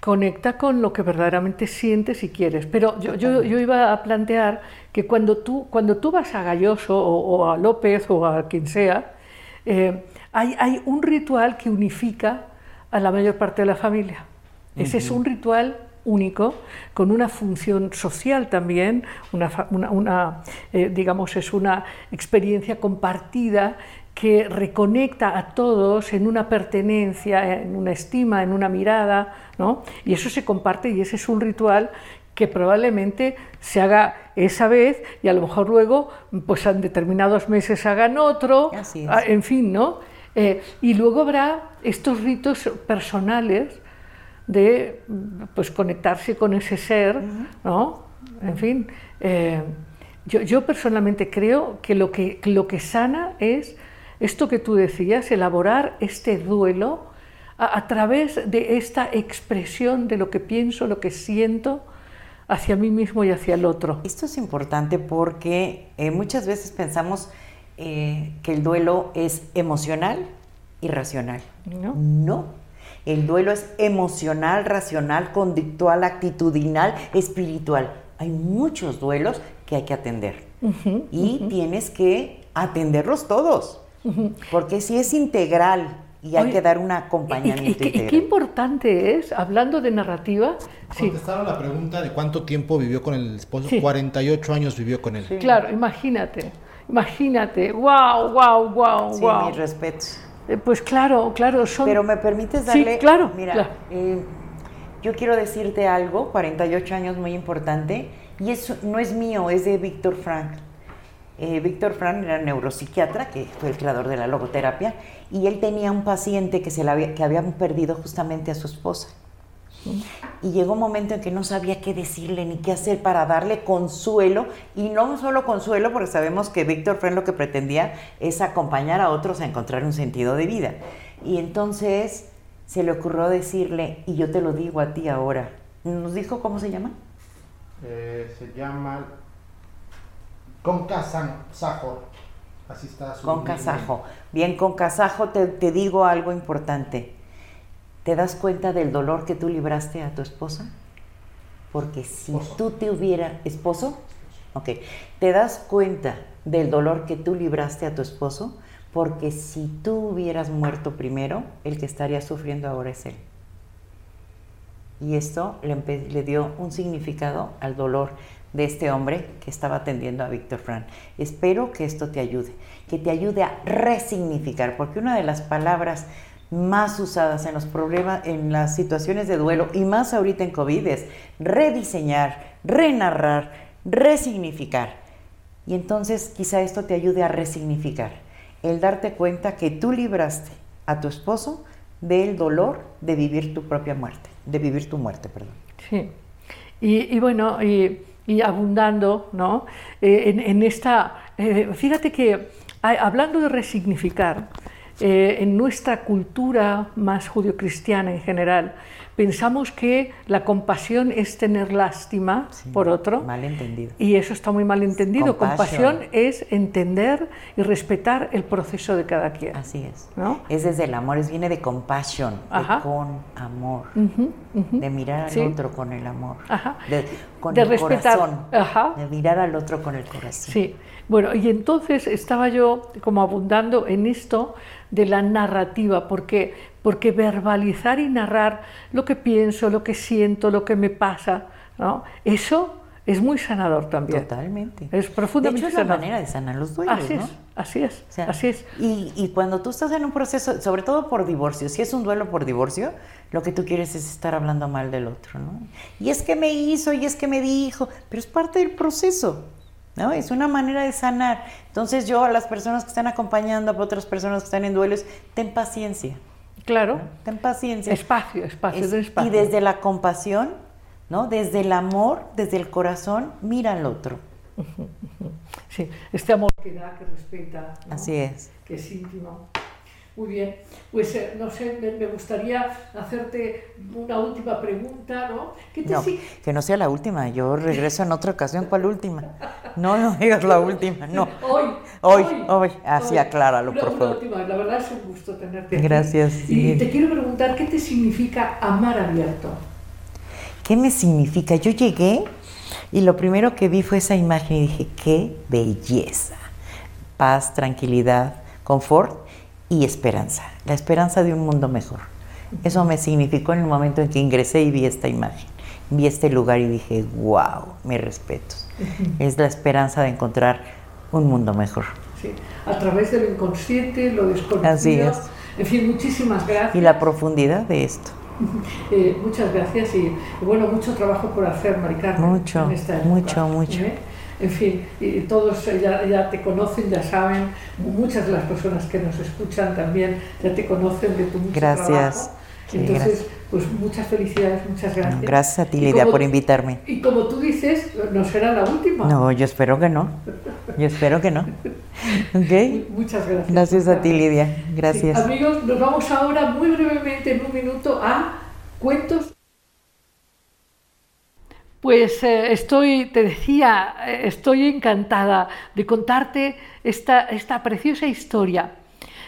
C: conecta con lo que verdaderamente sientes y quieres. Pero yo, yo, yo iba a plantear que cuando tú, cuando tú vas a Galloso o, o a López o a quien sea, eh, hay, hay un ritual que unifica a la mayor parte de la familia. Ese es un ritual único, con una función social también, una, fa- una- una, eh, digamos, es una experiencia compartida que reconecta a todos en una pertenencia, en una estima, en una mirada, ¿no? Y eso se comparte y ese es un ritual que probablemente se haga esa vez y a lo mejor luego, pues en determinados meses hagan otro,
D: Así es.
C: ah, en fin, ¿no? Eh, y luego habrá estos ritos personales de pues conectarse con ese ser, ¿no? En fin, eh, yo, yo personalmente creo que lo, que lo que sana es esto que tú decías, elaborar este duelo a, a través de esta expresión de lo que pienso, lo que siento hacia mí mismo y hacia el otro.
D: Esto es importante porque eh, muchas veces pensamos eh, que el duelo es emocional y racional.
C: ¿No?
D: No. El duelo es emocional, racional, conductual, actitudinal, espiritual. Hay muchos duelos que hay que atender. y tienes que atenderlos todos. Porque si es integral y hay
C: Oye,
D: que dar un
C: Y, y-
D: acompañamiento
C: y qué- y
D: integral.
C: qué importante es, hablando de narrativa, sí,
E: Contestaron la pregunta de cuánto tiempo vivió con el esposo.
C: Sí.
E: 48 años vivió con él.
D: Sí.
C: claro, imagínate, imagínate, wow, wow, wow,
D: Sí,
C: wow.
D: mis respetos.
C: Eh, Pues claro, claro, son...
D: Pero me permites
C: Sí,
D: darle.
C: claro,
D: Mira,
C: claro.
D: eh, yo quiero decirte algo, 48 años muy importante, y eso no es mío, es de Víctor Frank. Eh, Víctor Frank era neuropsiquiatra, que fue el creador de la logoterapia, y él tenía un paciente que, se la había, que habían perdido justamente a su esposa. Y llegó un momento en que no sabía qué decirle ni qué hacer para darle consuelo, y no solo consuelo, porque sabemos que Víctor Frank lo que pretendía es acompañar a otros a encontrar un sentido de vida. Y entonces se le ocurrió decirle, y yo te lo digo a ti ahora, ¿nos dijo cómo se llama?
E: Eh, se llama Conca San- Sajo. Así está su
D: Con
E: nickname.
D: Casajo. Bien, con Casajo te, te digo algo importante. ¿Te das cuenta del dolor que tú libraste a tu esposa? Porque si
E: Esposo.
D: tú te hubiera... ¿Esposo? Ok. ¿Te das cuenta del dolor que tú libraste a tu esposo? Porque si tú hubieras muerto primero, el que estaría sufriendo ahora es él. Y esto le, le dio un significado al dolor de este hombre que estaba atendiendo a Víctor Frank. Espero que esto te ayude, que te ayude a resignificar, porque una de las palabras más usadas en los problemas, en las situaciones de duelo y más ahorita en COVID es rediseñar, renarrar, resignificar. Y entonces quizá esto te ayude a resignificar, el darte cuenta que tú libraste a tu esposo del dolor de vivir tu propia muerte, de vivir tu muerte, perdón.
C: Sí. Y, y bueno, y, abundando ¿no? Eh, en, esta... eh, fíjate que hablando de resignificar, eh, en nuestra cultura más judio-cristiana en general, pensamos que la compasión es tener lástima
D: Sí,
C: por otro.
D: malentendido.
C: Y eso está muy mal entendido. Compasión es entender y respetar el proceso de cada quien.
D: Así es.
C: ¿No?
D: Es desde el amor, es, viene de de con amor, de mirar al
C: Sí.
D: otro con el amor,
C: Ajá.
D: de, con
C: De
D: el
C: respetar.
D: corazón,
C: Ajá.
D: de mirar al otro con el corazón.
C: Sí, bueno, y entonces estaba yo como abundando en esto de la narrativa, porque, porque verbalizar y narrar lo que pienso, lo que siento, lo que me pasa, ¿no? eso es muy sanador también.
D: Totalmente.
C: Es profundamente
D: de hecho, es la
C: sanador.
D: manera de sanar los duelos,
C: Así
D: ¿no?
C: es, así es,
D: O sea,
C: así es.
D: Y, y cuando tú estás en un proceso, sobre todo por divorcio, si es un duelo por divorcio, lo que tú quieres es estar hablando mal del otro, ¿no? Y es que me hizo, y es que me dijo, pero es parte del proceso, ¿no? Es una manera de sanar. Entonces yo a las personas que están acompañando, a otras personas que están en duelos, ten paciencia,
C: Claro,
D: ten paciencia.
C: espacio, espacio,
D: Es-
C: de espacio.
D: y desde la compasión, ¿no? Desde el amor, desde el corazón, mira al otro.
C: Sí, este amor que da, que respeta, ¿no?
D: Así es.
C: que es íntimo. Muy bien, pues eh, no sé, me, me gustaría hacerte una última pregunta, ¿no? ¿Qué te
D: No,
C: si-
D: que no sea la última. Yo regreso en otra ocasión. ¿Cuál última? No, no digas la última. No.
C: Hoy,
D: Hoy, hoy. Así
C: hoy.
D: acláralo,
C: Una-
D: por
C: una
D: favor.
C: última, la verdad es un gusto tenerte. aquí.
D: Gracias,
C: Y
D: sí.
C: te quiero preguntar, ¿qué te significa amar abierto?
D: ¿Qué me significa? Yo llegué y lo primero que vi fue esa imagen y dije, qué belleza. Paz, tranquilidad, confort y esperanza. La esperanza de un mundo mejor. Eso me significó en el momento en que ingresé y vi esta imagen. Vi este lugar y dije, wow, mis respetos. Es la esperanza de encontrar un mundo mejor.
C: Sí, a través de lo inconsciente, lo desconocido.
D: Así es.
C: En fin, muchísimas gracias.
D: Y la profundidad de esto.
C: Eh, muchas gracias y, bueno, mucho trabajo por hacer, Mari Carmen,
D: Mucho, mucho, mucho.
C: ¿eh? En fin, y todos ya, ya te conocen, ya saben, muchas de las personas que nos escuchan también ya te conocen de tu mucho
D: Gracias.
C: trabajo.
D: Sí,
C: Entonces,
D: gracias.
C: pues muchas felicidades, muchas gracias.
D: Gracias a ti, Lidia, por invitarme.
C: Y como tú dices, no será la última.
D: No, yo espero que no. Yo espero que no. ¿Ok?
C: Muchas gracias.
D: Gracias a ti, Lidia.
C: Sí,
D: Gracias.
C: amigos, nos vamos ahora muy brevemente, en un minuto, a cuentos. Pues eh, estoy, te decía, eh, estoy encantada de contarte esta, esta preciosa historia.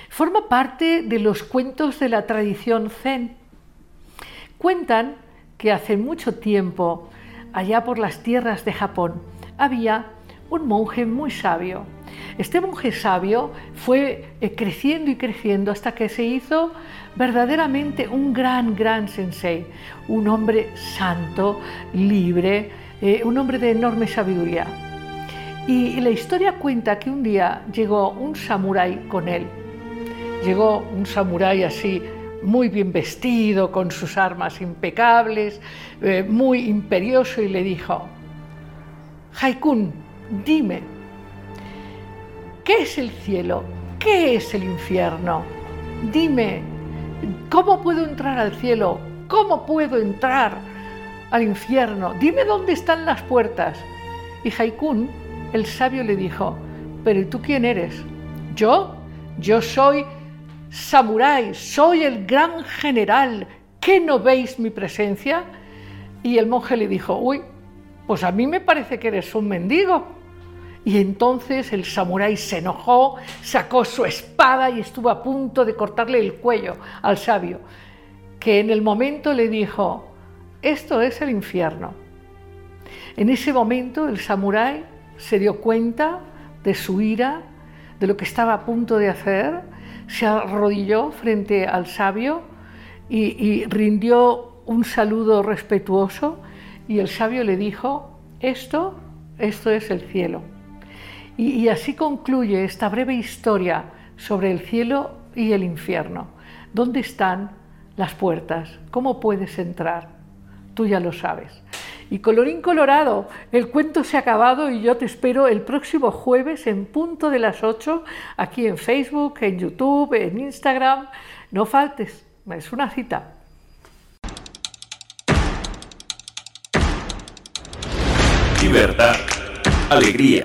C: Forma parte de los cuentos de la tradición zen. Cuentan que hace mucho tiempo, allá por las tierras de Japón, había un monje muy sabio. Este monje sabio fue eh, creciendo y creciendo hasta que se hizo verdaderamente un gran, gran sensei, un hombre santo, libre, eh, un hombre de enorme sabiduría. Y la historia cuenta que un día llegó un samurái con él. Llegó un samurái así, muy bien vestido, con sus armas impecables, eh, muy imperioso, y le dijo, Haikun, dime, ¿qué es el cielo? ¿Qué es el infierno? Dime, ¿cómo puedo entrar al cielo? ¿Cómo puedo entrar al infierno? Dime dónde están las puertas. Y Haikun el sabio le dijo, pero ¿y tú quién eres? Yo, yo soy samurái, soy el gran general, ¿qué no veis mi presencia? Y el monje le dijo, uy, pues a mí me parece que eres un mendigo. Y entonces el samurái se enojó, sacó su espada y estuvo a punto de cortarle el cuello al sabio, que en el momento le dijo, esto es el infierno. En ese momento el samurái se dio cuenta de su ira, de lo que estaba a punto de hacer, se arrodilló frente al sabio y, rindió un saludo respetuoso y el sabio le dijo, esto, esto es el cielo. Y, así concluye esta breve historia sobre el cielo y el infierno. ¿Dónde están las puertas? ¿Cómo puedes entrar? Tú ya lo sabes. Y colorín colorado, el cuento se ha acabado y yo te espero el próximo jueves en punto de las 8 aquí en Facebook, en YouTube, en Instagram. No faltes, es una cita.
A: Libertad, alegría,